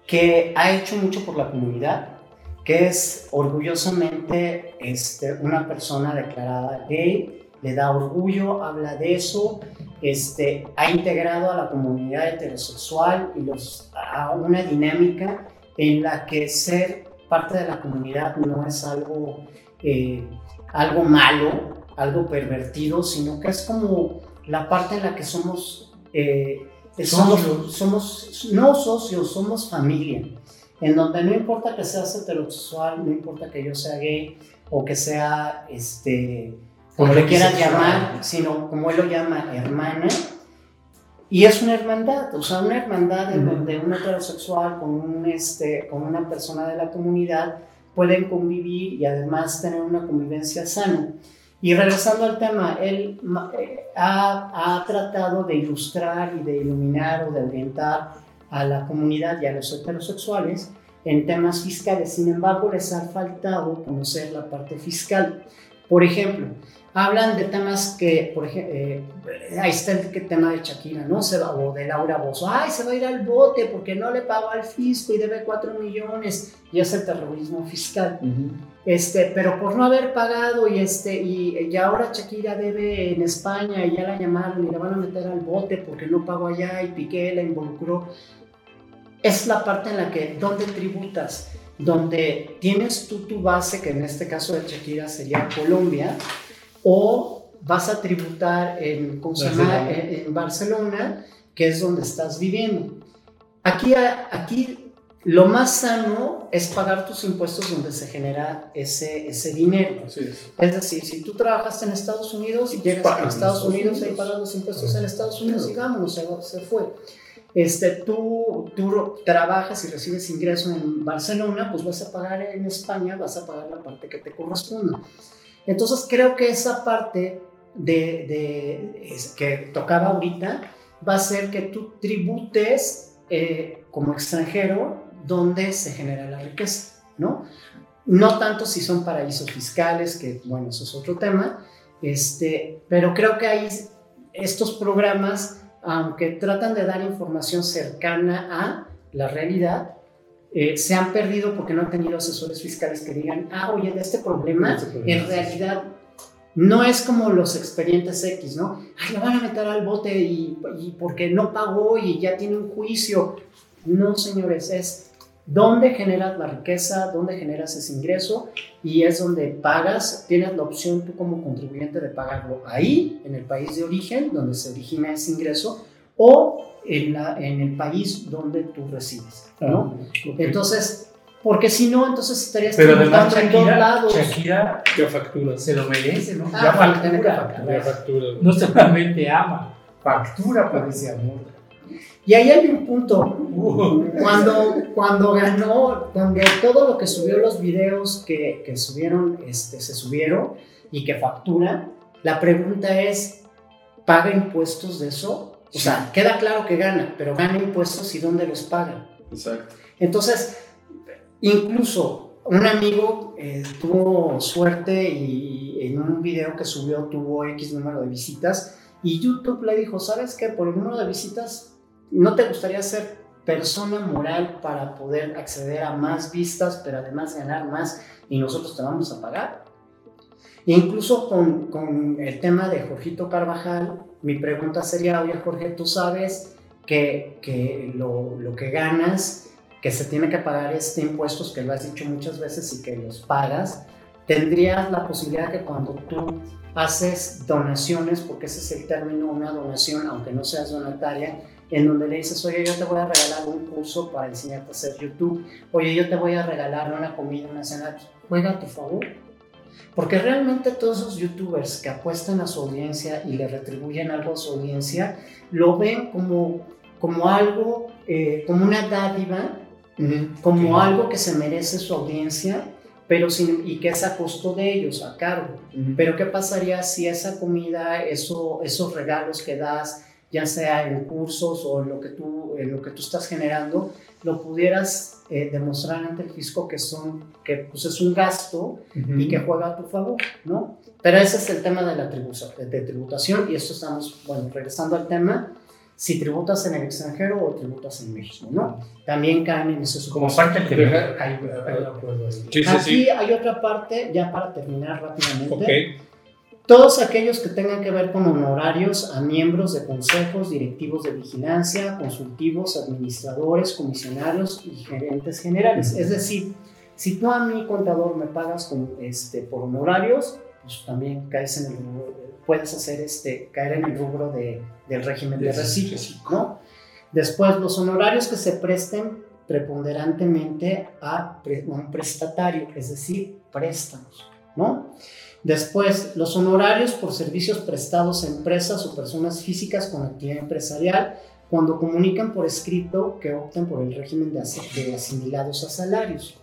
S2: que ha hecho mucho por la comunidad, que es orgullosamente este, una persona declarada gay, le da orgullo, habla de eso este, ha integrado a la comunidad heterosexual y los, a una dinámica en la que ser parte de la comunidad no es algo, eh, algo malo, algo pervertido, sino que es como la parte en la que somos, eh, somos, somos, no socios, somos familia, en donde no importa que seas heterosexual, no importa que yo sea gay o que sea, este, como le
S3: bisexual.
S2: llamar, sino como él lo llama, hermana. Y es una hermandad, o sea, una hermandad en
S3: Ujú.
S2: donde un heterosexual con, un, este, con una persona de la comunidad pueden convivir y además tener una convivencia sana. Y regresando al tema, él eh, ha, ha tratado de ilustrar y de iluminar o de orientar a la comunidad y a los heterosexuales en temas fiscales. Sin embargo, les ha faltado conocer la parte fiscal. Por ejemplo, hablan de temas que, por ejemplo, ahí está el tema de Shakira, ¿no? Se va, o de Laura Bozo, ay, se va a ir al bote porque no le pagó al fisco y debe 4 millones, y es el terrorismo fiscal. Este, pero por no haber pagado y, este, y, y ahora Shakira debe en España y ya la llamaron y la van a meter al bote porque no pagó allá y Piqué la involucró. Es la parte en la que, donde tributas, donde tienes tú tu base, que en este caso de Shakira sería Colombia, o vas a tributar en.
S3: Barcelona.
S2: en, en Barcelona, que es donde estás viviendo. Aquí, aquí lo más sano es pagar tus impuestos donde se genera ese, ese dinero.
S4: Así es.
S2: Es decir, si tú trabajaste en Estados Unidos y llegas a Estados
S4: Estados
S2: Unidos, ahí
S4: Unidos.
S2: pagas los impuestos en Estados Unidos y vámonos, se, se fue. Este, tú, tú trabajas y recibes ingreso en Barcelona, pues vas a pagar en España, vas a pagar la parte que te corresponda. Entonces creo que esa parte de, que tocaba ahorita va a ser que tú tributes eh, como extranjero donde se genera la riqueza, ¿no? No tanto si son paraísos fiscales, que bueno, eso es otro tema, este, pero creo que hay estos programas, aunque tratan de dar información cercana a la realidad, eh, se han perdido porque no han tenido asesores fiscales que digan, ah, oye, de este problema,
S4: Este problema,
S2: en realidad no es como los expedientes X, ¿no? Ay, lo van a meter al bote y, y porque no pagó y ya tiene un juicio. No, señores, es dónde generas la riqueza, dónde generas ese ingreso y es donde pagas, tienes la opción tú como contribuyente de pagarlo ahí, en el país de origen, donde se origina ese ingreso, o en, la, en el país donde tú resides, ¿no? Entonces, porque si no, entonces estarías
S3: Pero además
S2: tributando en dos
S3: Shakira,
S2: lados.
S3: Shakira
S4: Ya facturas.
S3: se lo merece, ¿no?
S2: Ah,
S3: ya factura.
S4: facturas.
S3: No solamente ama, factura por ese amor.
S2: Y ahí hay un punto.
S3: Uh,
S2: Cuando, cuando ganó, cuando todo lo que subió los videos que, que subieron, este, se subieron y que factura, la pregunta es, ¿paga impuestos de eso? O sea, queda claro que gana, pero gana impuestos y dónde los paga.
S4: Exacto.
S2: Entonces, incluso un amigo eh, tuvo suerte y en un video que subió tuvo X número de visitas y YouTube le dijo, ¿sabes qué? Por el número de visitas, ¿no te gustaría ser persona moral para poder acceder a más vistas, pero además ganar más y nosotros te vamos a pagar? E incluso con, con el tema de Jorgito Carvajal, mi pregunta sería, oye Jorge, ¿tú sabes que, que lo, lo que ganas que se tiene que pagar este impuestos, que lo has dicho muchas veces y que los pagas, tendrías la posibilidad que cuando tú haces donaciones, porque ese es el término, una donación, aunque no seas donataria, en donde le dices, oye, yo te voy a regalar un curso para enseñarte a hacer YouTube, oye, yo te voy a regalar una comida, una cena, juega a tu favor. Porque realmente todos esos youtubers que apuestan a su audiencia y le retribuyen algo a su audiencia, lo ven como, como algo, eh, como una dádiva como
S3: Ok.
S2: algo que se merece su audiencia, pero sin, y que es a costo de ellos, a cargo. Pero ¿qué pasaría si esa comida, eso, esos regalos que das, ya sea en cursos o en lo que tú, en lo que tú estás generando, lo pudieras eh, demostrar ante el fisco que, son, que pues es un gasto y que juega a tu favor, ¿no? Pero ese es el tema de la tribuza- de tributación y esto estamos, bueno, regresando al tema, si tributas en el extranjero o tributas en México, ¿no? También caen en ese
S3: Como
S2: supuesto.
S3: parte del. Hay- hay.
S4: Sí, sí,
S2: Aquí
S4: sí.
S2: hay otra parte, ya para terminar rápidamente.
S4: Ok.
S2: Todos aquellos que tengan que ver con honorarios a miembros de consejos, directivos de vigilancia, consultivos, administradores, comisionarios y gerentes generales. Es decir, si tú a mi contador me pagas con, este, por honorarios, pues también caes en el rubro- puedes hacer este, caer en el rubro de- del régimen de reciclo. ¿no? Después, los honorarios que se presten preponderantemente a pre- un prestatario, es decir, préstamos, ¿no? Después, los honorarios por servicios prestados a empresas o personas físicas con actividad empresarial cuando comunican por escrito que optan por el régimen de, as- de asimilados a salarios.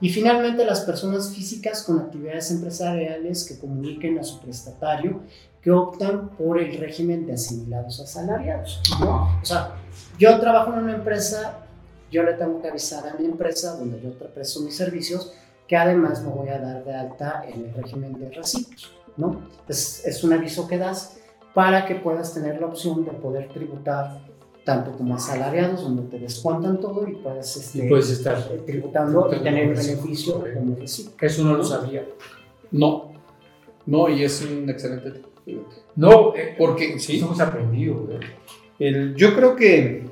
S2: Y finalmente las personas físicas con actividades empresariales que comuniquen a su prestatario que optan por el régimen de asimilados asalariados. ¿no? O sea, yo trabajo en una empresa, yo le tengo que avisar a mi empresa donde yo presto mis servicios que además me voy a dar de alta en el régimen de reciclos. ¿no? Es, es un aviso que das para que puedas tener la opción de poder tributar tanto como asalariados, donde te descuentan todo y puedes, este,
S3: Y puedes estar.
S2: eh, tributando y tener
S3: Correcto.
S2: beneficio como reciclo.
S3: Eso no lo sabía.
S4: No, no, y es un excelente.
S3: No, eh,
S4: Porque, sí,
S3: hemos aprendido. ¿eh?
S4: el- yo creo que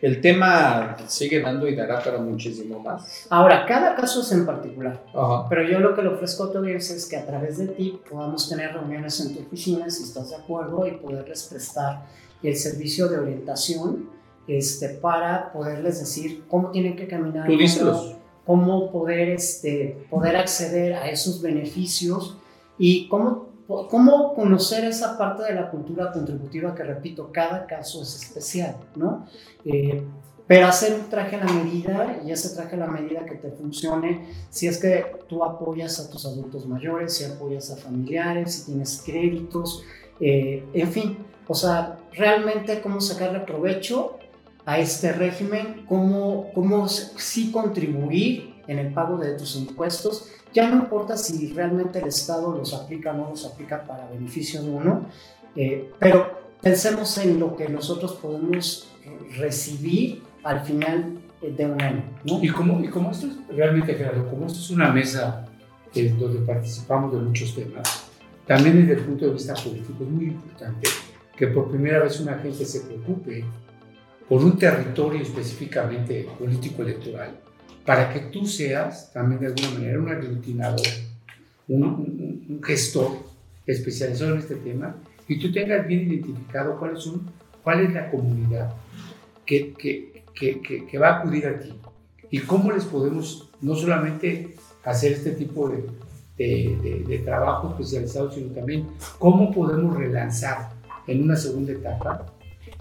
S4: el tema sigue dando y dará para muchísimo más.
S2: Ahora, cada caso es en particular,
S4: Ajá.
S2: pero yo lo que le ofrezco a tu audiencia es que a través de ti podamos tener reuniones en tu oficina, si estás de acuerdo, y poderles prestar el servicio de orientación este, para poderles decir cómo tienen que caminar.
S4: Tú díselos.
S2: cómo poder, este, poder acceder a esos beneficios y cómo, cómo conocer esa parte de la cultura contributiva que, repito, cada caso es especial, ¿no? Eh, pero hacer un traje a la medida y ese traje a la medida que te funcione, si es que tú apoyas a tus adultos mayores, si apoyas a familiares, si tienes créditos, eh, en fin, o sea, realmente cómo sacarle provecho a este régimen, cómo, cómo sí contribuir en el pago de tus impuestos. Ya no importa si realmente el Estado los aplica o no los aplica para beneficio de uno, eh, pero pensemos en lo que nosotros podemos recibir al final eh, de un año. ¿no?
S3: Y como, y esto es realmente, Gerardo, como esto es una mesa eh, donde participamos de muchos temas, también desde el punto de vista político es muy importante que por primera vez una gente se preocupe por un territorio específicamente político-electoral para que tú seas también de alguna manera un aglutinador, un, un- un gestor especializado en este tema y tú tengas bien identificado cuáles son, cuál es la comunidad que, que, que- que va a acudir a ti. Y cómo les podemos no solamente hacer este tipo de, de, de- de trabajo especializado, sino también cómo podemos relanzar en una segunda etapa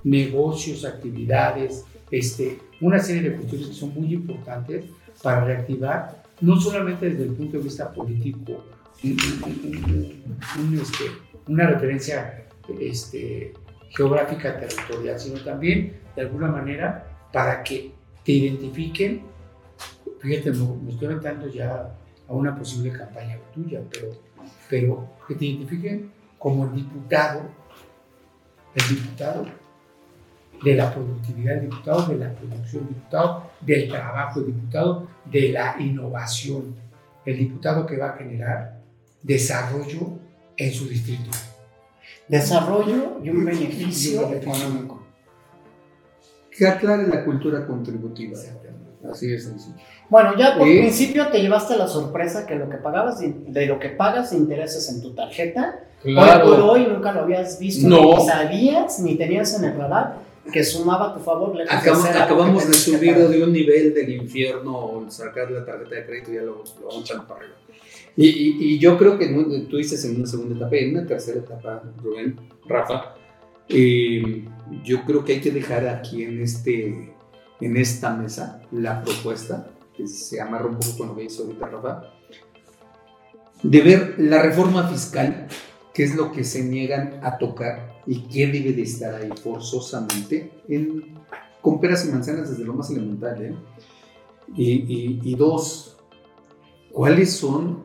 S3: negocios, actividades, este, una serie de cuestiones que son muy importantes para reactivar, no solamente desde el punto de vista político, un- este, una referencia este, geográfica territorial, sino también de alguna manera para que te identifiquen. Fíjate, me, me estoy aventando ya a una posible campaña tuya, pero, pero que te identifiquen como el diputado, el diputado de la productividad, el diputado de la producción, el diputado del trabajo, el diputado de la innovación, el diputado que va a generar desarrollo en su distrito.
S2: Desarrollo y un beneficio
S3: Y un beneficio.
S2: económico.
S1: Que aclare la cultura contributiva.
S4: Así es sencillo.
S2: Bueno, ya por
S1: ¿Y?
S2: principio te llevaste la sorpresa que lo que pagabas de, de lo que pagas de intereses en tu tarjeta,
S4: Claro.
S2: hoy por hoy nunca lo habías visto,
S4: No.
S2: ni sabías, ni tenías en el radar que sumaba a tu favor. lejos de
S1: Acabamos, de subir de un nivel del infierno, sacar la tarjeta de crédito y ya lo, lo vamos para arriba. Y, y- y yo creo que tú dices en una segunda etapa, en una tercera etapa, Rubén, Rafa, eh, yo creo que hay que dejar aquí en, este, en esta mesa la propuesta, que se amarra un poco con lo que hizo ahorita Rafa, de ver la reforma fiscal, qué es lo que se niegan a tocar y qué debe de estar ahí forzosamente, en, con peras y manzanas desde lo más elemental. ¿eh? Y, y- y dos, ¿cuáles son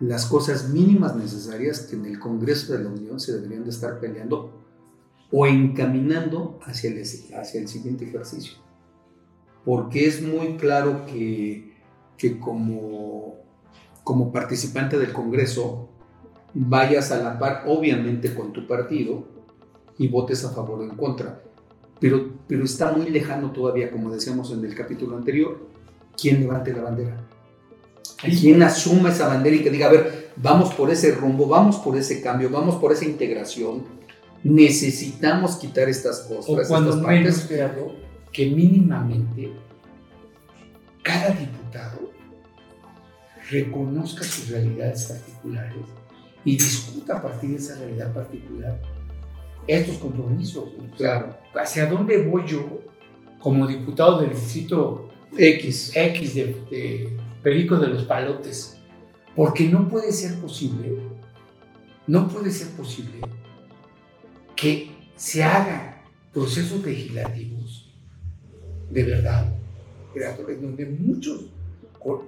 S1: las cosas mínimas necesarias que en el Congreso de la Unión se deberían de estar peleando o encaminando hacia el, hacia el siguiente ejercicio? Porque es muy claro que, que como, como participante del Congreso, vayas a la par, obviamente, con tu partido y votes a favor o en contra. Pero, pero está muy lejano todavía, como decíamos en el capítulo anterior, quién levante la bandera. Quién asuma esa bandera y que diga, a ver, vamos por ese rumbo, vamos por ese cambio, vamos por esa integración. Necesitamos quitar estas cosas.
S3: O cuando
S1: estas
S3: menos,
S1: partes.
S3: Gerardo, que mínimamente cada diputado reconozca sus realidades particulares y discuta a partir de esa realidad particular estos compromisos. ¿no?
S1: Claro.
S3: ¿Hacia dónde voy yo como diputado del distrito
S1: X.
S3: X de, de Perico de los Palotes? Porque no puede ser posible, no puede ser posible que se hagan procesos legislativos de verdad, en donde muchos, con-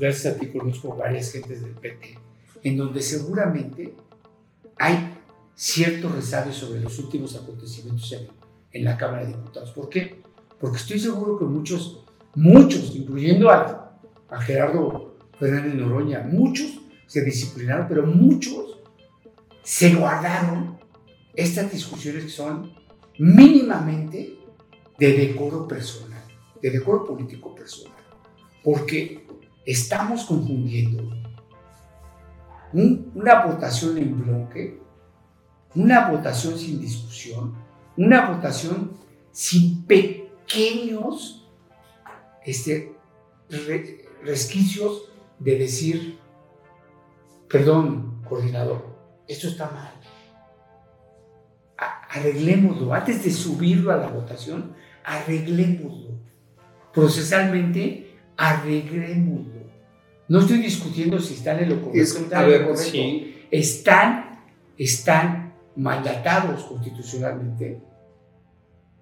S3: gracias a ti conozco varias gentes del PT, en donde seguramente hay ciertos resabios sobre los últimos acontecimientos en, en la Cámara de Diputados. ¿Por qué? Porque estoy seguro que muchos, muchos, incluyendo a, a Gerardo Fernández Noroña, muchos se disciplinaron, pero muchos se guardaron estas discusiones que son mínimamente de decoro personal, de decoro político personal, porque estamos confundiendo un- una votación en bloque, una votación sin discusión, una votación sin pequeños este, re- resquicios de decir, perdón, coordinador, esto está mal. Arreglémoslo. Antes de subirlo a la votación, arreglémoslo. Procesalmente, arreglémoslo. No estoy discutiendo si están en lo correcto.
S1: Es,
S3: o
S1: a
S3: están en lo
S1: ver,
S3: correcto.
S1: sí.
S3: Están, están mandatados constitucionalmente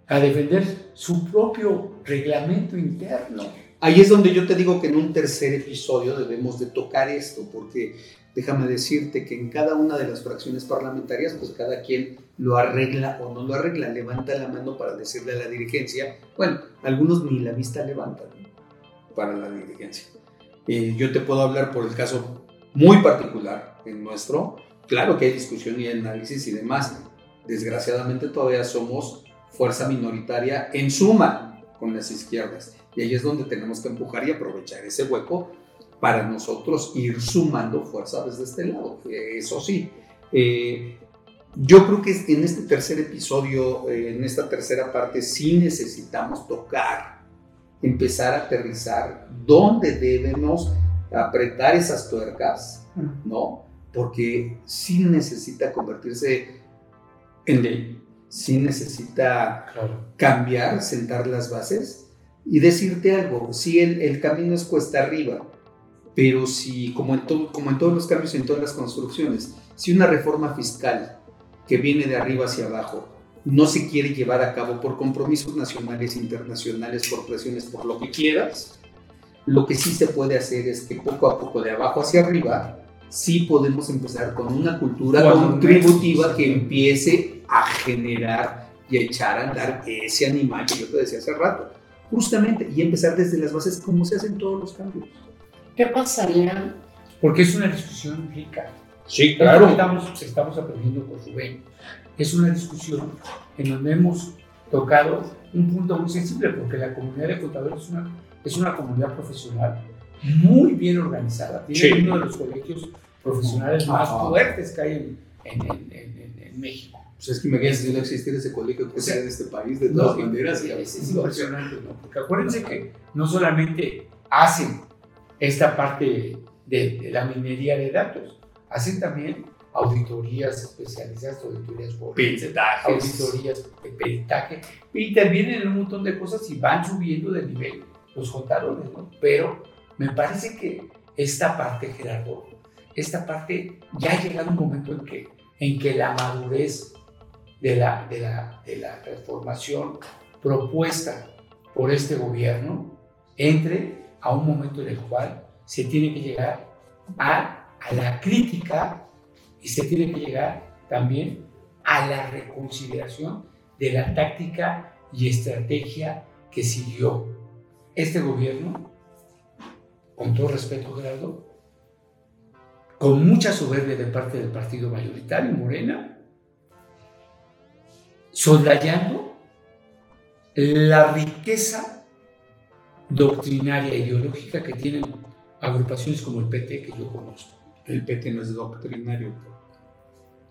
S3: a defender su propio reglamento interno.
S1: Ahí es donde yo te digo que en un tercer episodio debemos de tocar esto, porque déjame decirte que en cada una de las fracciones parlamentarias, pues cada quien lo arregla o no lo arregla, levanta la mano para decirle a la dirigencia, bueno, algunos ni la vista levantan para la dirigencia. Eh, yo te puedo hablar por el caso muy particular en nuestro, claro que hay discusión y análisis y demás, desgraciadamente todavía somos fuerza minoritaria en suma con las izquierdas. Y ahí es donde tenemos que empujar y aprovechar ese hueco para nosotros ir sumando fuerza desde este lado. Eso sí, eh, yo creo que en este tercer episodio, eh, en esta tercera parte, sí necesitamos tocar, empezar a aterrizar dónde debemos apretar esas tuercas, ¿no? Porque sí necesita convertirse en ley, sí necesita
S3: Claro.
S1: cambiar, sentar las bases y decirte algo. Si el, el camino es cuesta arriba, pero si, como en, to- como en todos los cambios, en todas las construcciones, si una reforma fiscal que viene de arriba hacia abajo no se quiere llevar a cabo por compromisos nacionales, internacionales, por presiones, por lo que quieras, lo que sí se puede hacer es que poco a poco, de abajo hacia arriba, sí podemos empezar con una cultura
S3: Cuando
S1: contributiva que empiece a generar y a echar a andar ese animal que yo te decía hace rato. Justamente, y empezar desde las bases como se hacen todos los cambios.
S2: ¿Qué pasaría?
S3: Porque es una discusión rica.
S1: Sí,
S3: que estamos, estamos aprendiendo con Rubén. Es una discusión en donde hemos tocado un punto muy sensible, porque la comunidad de contadores es una, es una comunidad profesional muy bien organizada. Tiene
S1: Sí.
S3: uno de los colegios profesionales más fuertes que hay en, en- en- en- en México.
S1: Pues es que imagínense si no existiera ese colegio que
S3: sea,
S1: de este país, de
S3: No,
S1: todas maneras.
S3: es, es impresionante, ¿no? Porque acuérdense que no solamente hacen esta parte de, de la minería de datos, hacen también auditorías especializadas, auditorías forenses, auditorías de peritaje, intervienen en un montón de cosas y van subiendo de nivel los contadores, ¿no? Pero me parece que esta parte, Gerardo, esta parte ya ha llegado un momento en que, en que la madurez de la, de, la, de la transformación propuesta por este gobierno entre a un momento en el cual se tiene que llegar a, a la crítica y se tiene que llegar también a la reconsideración de la táctica y estrategia que siguió este gobierno, con todo respeto, Gerardo, con mucha soberbia de parte del partido mayoritario, Morena, soslayando la riqueza doctrinaria ideológica que tienen agrupaciones como el PT que yo conozco.
S1: El PT no es doctrinario.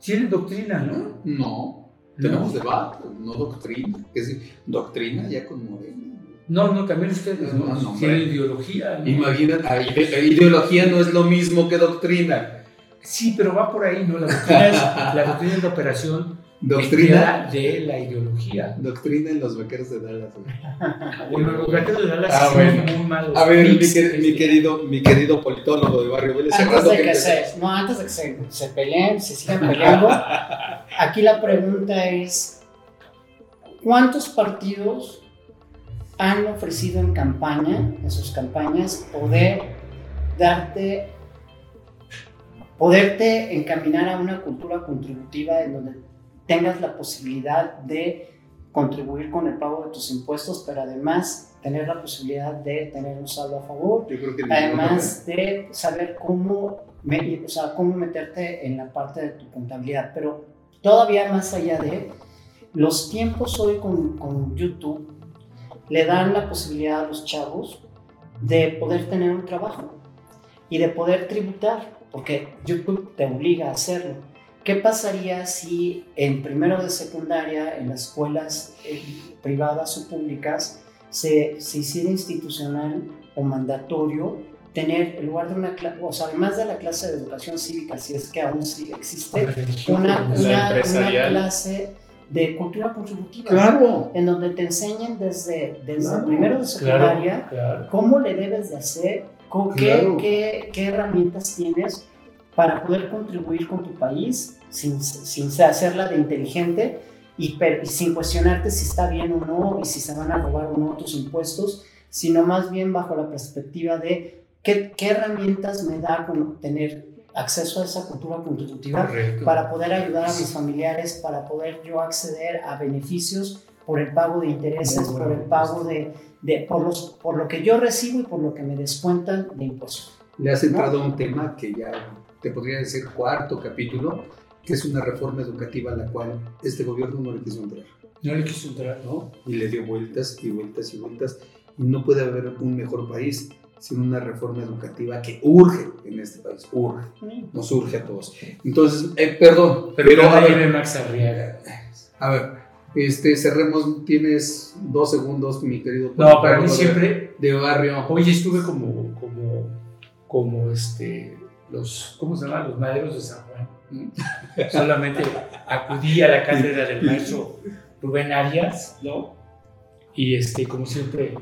S3: Tienen doctrina, ¿no?
S1: No, tenemos debate, no doctrina. Es decir, doctrina ya con Morena.
S3: No, no, también ustedes, ¿no?
S1: No,
S3: ideología. ¿no?
S1: Imagina, ide- ideología no es lo mismo que doctrina.
S3: Sí, pero va por ahí, ¿no? La doctrina es la, doctrina es la operación
S1: Doctrina,
S3: de la ideología.
S1: doctrina en los vaqueros de Dallas. güey. [LAUGHS]
S3: Bueno, los vaqueros de Dallas
S1: Ah,
S3: son
S1: bueno.
S3: muy malos.
S1: A ver, mi, querido, mi querido politólogo de Barrio Vélez.
S2: Antes de
S1: ¿qué
S2: que se, no, antes de que se, se peleen, se sigan peleando, [LAUGHS] aquí la pregunta es, ¿cuántos partidos han ofrecido en campaña, en sus campañas, poder darte, poderte encaminar a una cultura contributiva en donde tengas la posibilidad de contribuir con el pago de tus impuestos, pero además tener la posibilidad de tener un saldo a favor
S1: Yo creo que
S2: además de saber cómo, o sea, cómo meterte en la parte de tu contabilidad. Pero todavía más allá de los tiempos hoy con, con YouTube, le dan la posibilidad a los chavos de poder tener un trabajo y de poder tributar, porque YouTube te obliga a hacerlo. ¿Qué pasaría si en primero de secundaria, en las escuelas eh, privadas o públicas, se, se hiciera institucional o mandatorio tener, en lugar de una clase, o sea, además de la clase de educación cívica, si es que aún sí existe, una, una- una clase de cultura contributiva,
S1: Claro.
S2: en donde te enseñan desde, desde
S1: Claro.
S2: primero de secundaria
S3: Claro, claro.
S2: cómo le debes de hacer, con qué, qué, qué herramientas tienes para poder contribuir con tu país sin, sin hacerla de inteligente y, per- y sin cuestionarte si está bien o no y si se van a robar o no tus impuestos, sino más bien bajo la perspectiva de qué, qué herramientas me da con tener acceso a esa cultura contributiva
S3: Correcto.
S2: para poder ayudar a mis familiares, para poder yo acceder a beneficios por el pago de intereses,
S1: bueno.
S2: por el pago de, de- por, los, por lo que yo recibo y por lo que me descuentan de impuestos.
S1: Le has entrado a un tema que ya te podría decir cuarto capítulo, que es una reforma educativa a la cual este gobierno no le quiso entrar,
S3: No le quiso entrar, ¿no?
S1: Y le dio vueltas y vueltas y vueltas. Y no puede haber un mejor país sin una reforma educativa que urge en este país, urge, nos urge a todos. Entonces, eh, perdón,
S3: Pero,
S1: pero, a ver,
S3: ve Max Arriaga.
S1: a ver, este, cerremos, tienes dos segundos, mi querido.
S3: No, para mí siempre.
S1: De barrio.
S3: Hoy estuve como, como, como este, los, ¿cómo se llaman? Los maderos de San Juan. [LAUGHS] Solamente acudí a la cátedra del maestro Rubén Arias, ¿no? Y este, como siempre,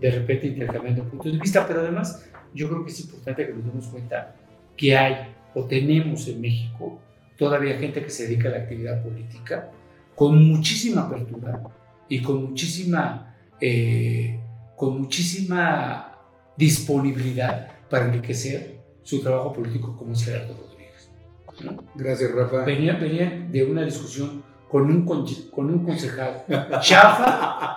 S3: de repente intercambiando puntos de vista, pero además yo creo que es importante que nos demos cuenta que hay o tenemos en México todavía gente que se dedica a la actividad política con muchísima apertura y con muchísima, eh, con muchísima disponibilidad para enriquecer su trabajo político como es Gerardo Rodríguez. ¿no?
S1: Gracias, Rafa.
S3: Venía, venía de una discusión con un, conche- con un concejal [LAUGHS] chafa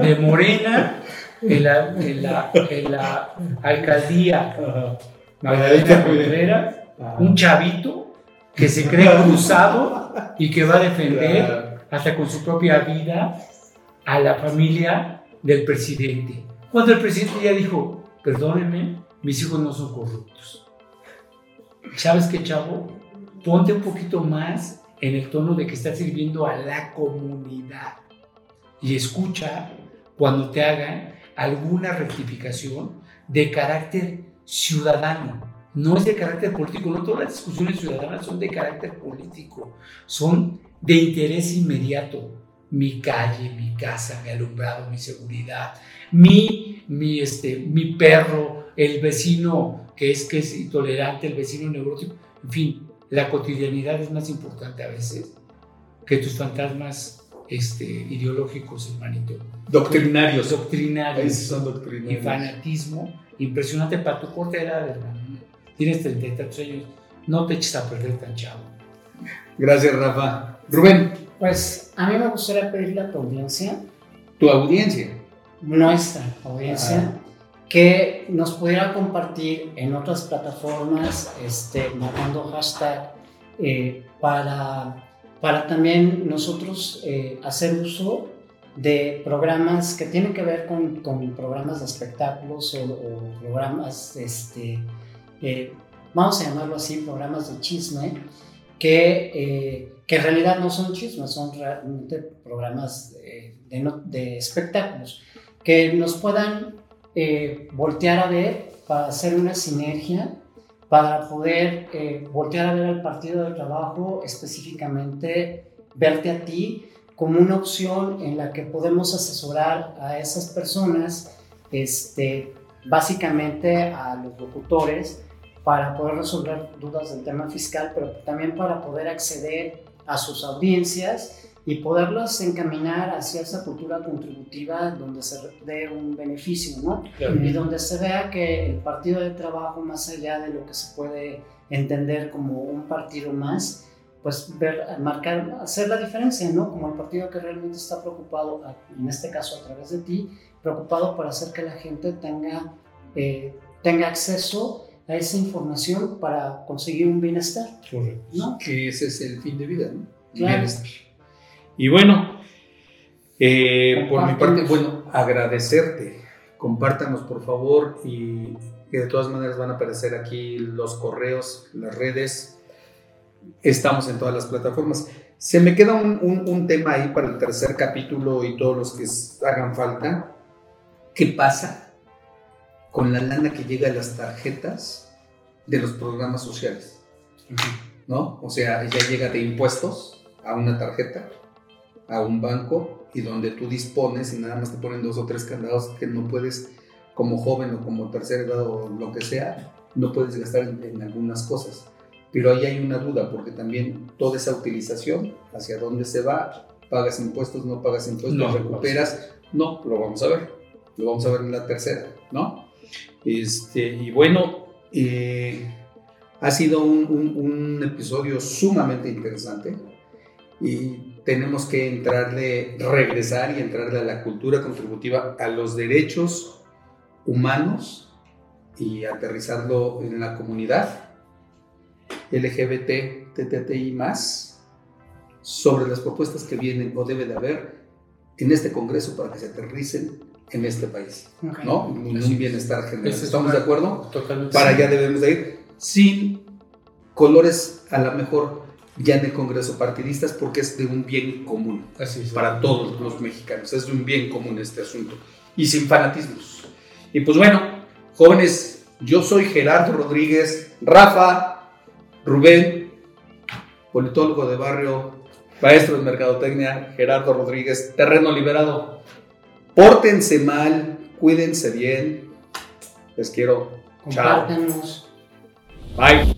S3: de Morena en la, en la, en la alcaldía Magdalena Contreras, un chavito que se cree cruzado y que va a defender hasta con su propia vida a la familia del presidente. Cuando el presidente ya dijo, perdónenme, mis hijos no son corruptos. ¿Sabes qué, chavo? Ponte un poquito más en el tono de que estás sirviendo a la comunidad y escucha cuando te hagan alguna rectificación de carácter ciudadano. No es de carácter político, no todas las discusiones ciudadanas son de carácter político, son de interés inmediato. Mi calle, mi casa, mi alumbrado, mi seguridad, mi, mi, este, mi perro, el vecino que es, que es intolerante, el vecino neurótico, en fin, la cotidianidad es más importante a veces que tus fantasmas este, ideológicos, hermanito.
S1: Doctrinarios.
S3: Doctrinarios
S1: Esos son
S3: y
S1: doctrinarios.
S3: fanatismo impresionante para tu corta edad, hermano. Tienes 30 y tantos años, no te eches a perder tan chavo.
S1: Gracias, Rafa. Rubén,
S2: Pues a mí me gustaría pedirle a tu audiencia,
S1: tu audiencia.
S2: nuestra audiencia,
S1: Ajá.
S2: Que nos pudiera compartir en otras plataformas, este, marcando hashtag, eh, para, para también nosotros eh, hacer uso de programas que tienen que ver con, con programas de espectáculos o, programas, este, eh, vamos a llamarlo así, programas de chisme, que, eh, que en realidad no son chismes, son realmente programas de, de, de espectáculos, que nos puedan eh, voltear a ver para hacer una sinergia, para poder eh, voltear a ver al partido de trabajo, específicamente verte a ti como una opción en la que podemos asesorar a esas personas, este, básicamente a los locutores, para poder resolver dudas del tema fiscal, pero también para poder acceder a sus audiencias y poderlos encaminar hacia esa cultura contributiva donde se dé un beneficio, ¿no?
S3: Claro.
S2: Y donde se vea que el partido de trabajo, más allá de lo que se puede entender como un partido más, pues ver, marcar, hacer la diferencia, ¿no? Como el partido que realmente está preocupado, en este caso a través de ti, preocupado por hacer que la gente tenga, eh, tenga acceso a esa información para conseguir un bienestar,
S3: Correcto.
S2: ¿no?
S1: Que ese es el fin de vida, ¿no?
S2: Claro.
S1: Bienestar. Y bueno, eh, por mi parte, bueno, agradecerte. Compártanos, por favor, y que de todas maneras van a aparecer aquí los correos, las redes. Estamos en todas las plataformas. Se me queda un, un- un tema ahí para el tercer capítulo y todos los que hagan falta. ¿Qué pasa con la lana que llega a las tarjetas de los programas sociales? ¿no? O sea, ya llega de impuestos a una tarjeta, a un banco, y donde tú dispones y nada más te ponen dos o tres candados que no puedes, como joven o como tercera edad o lo que sea, no puedes gastar en, en algunas cosas. Pero ahí hay una duda, porque también toda esa utilización, hacia dónde se va, pagas impuestos, no pagas impuestos,
S3: No,
S1: recuperas, no, lo vamos a ver, lo vamos a ver en la tercera, ¿no? Este, y bueno, eh, ha sido un, un- un episodio sumamente interesante y tenemos que entrarle, regresar y entrarle a la cultura contributiva, a los derechos humanos y aterrizarlo en la comunidad LGBT, TTTI más, sobre las propuestas que vienen o debe de haber en este Congreso para que se aterricen en este país,
S2: Ok.
S1: ¿no? En un bienestar general.
S3: Es
S1: ¿Estamos de acuerdo?
S3: Totalmente.
S1: para
S3: sí.
S1: allá debemos de ir, sin colores a lo mejor ya en el Congreso partidistas, porque es de un bien común
S3: Así es.
S1: para todos los mexicanos, es de un bien común este asunto, y sin fanatismos. Y pues bueno, jóvenes, yo soy Gerardo Rodríguez, Rafa, Rubén, politólogo de barrio, maestro de mercadotecnia, Gerardo Rodríguez, terreno liberado. Pórtense mal, cuídense bien, les quiero. Chao.
S2: Compártanos.
S1: Bye.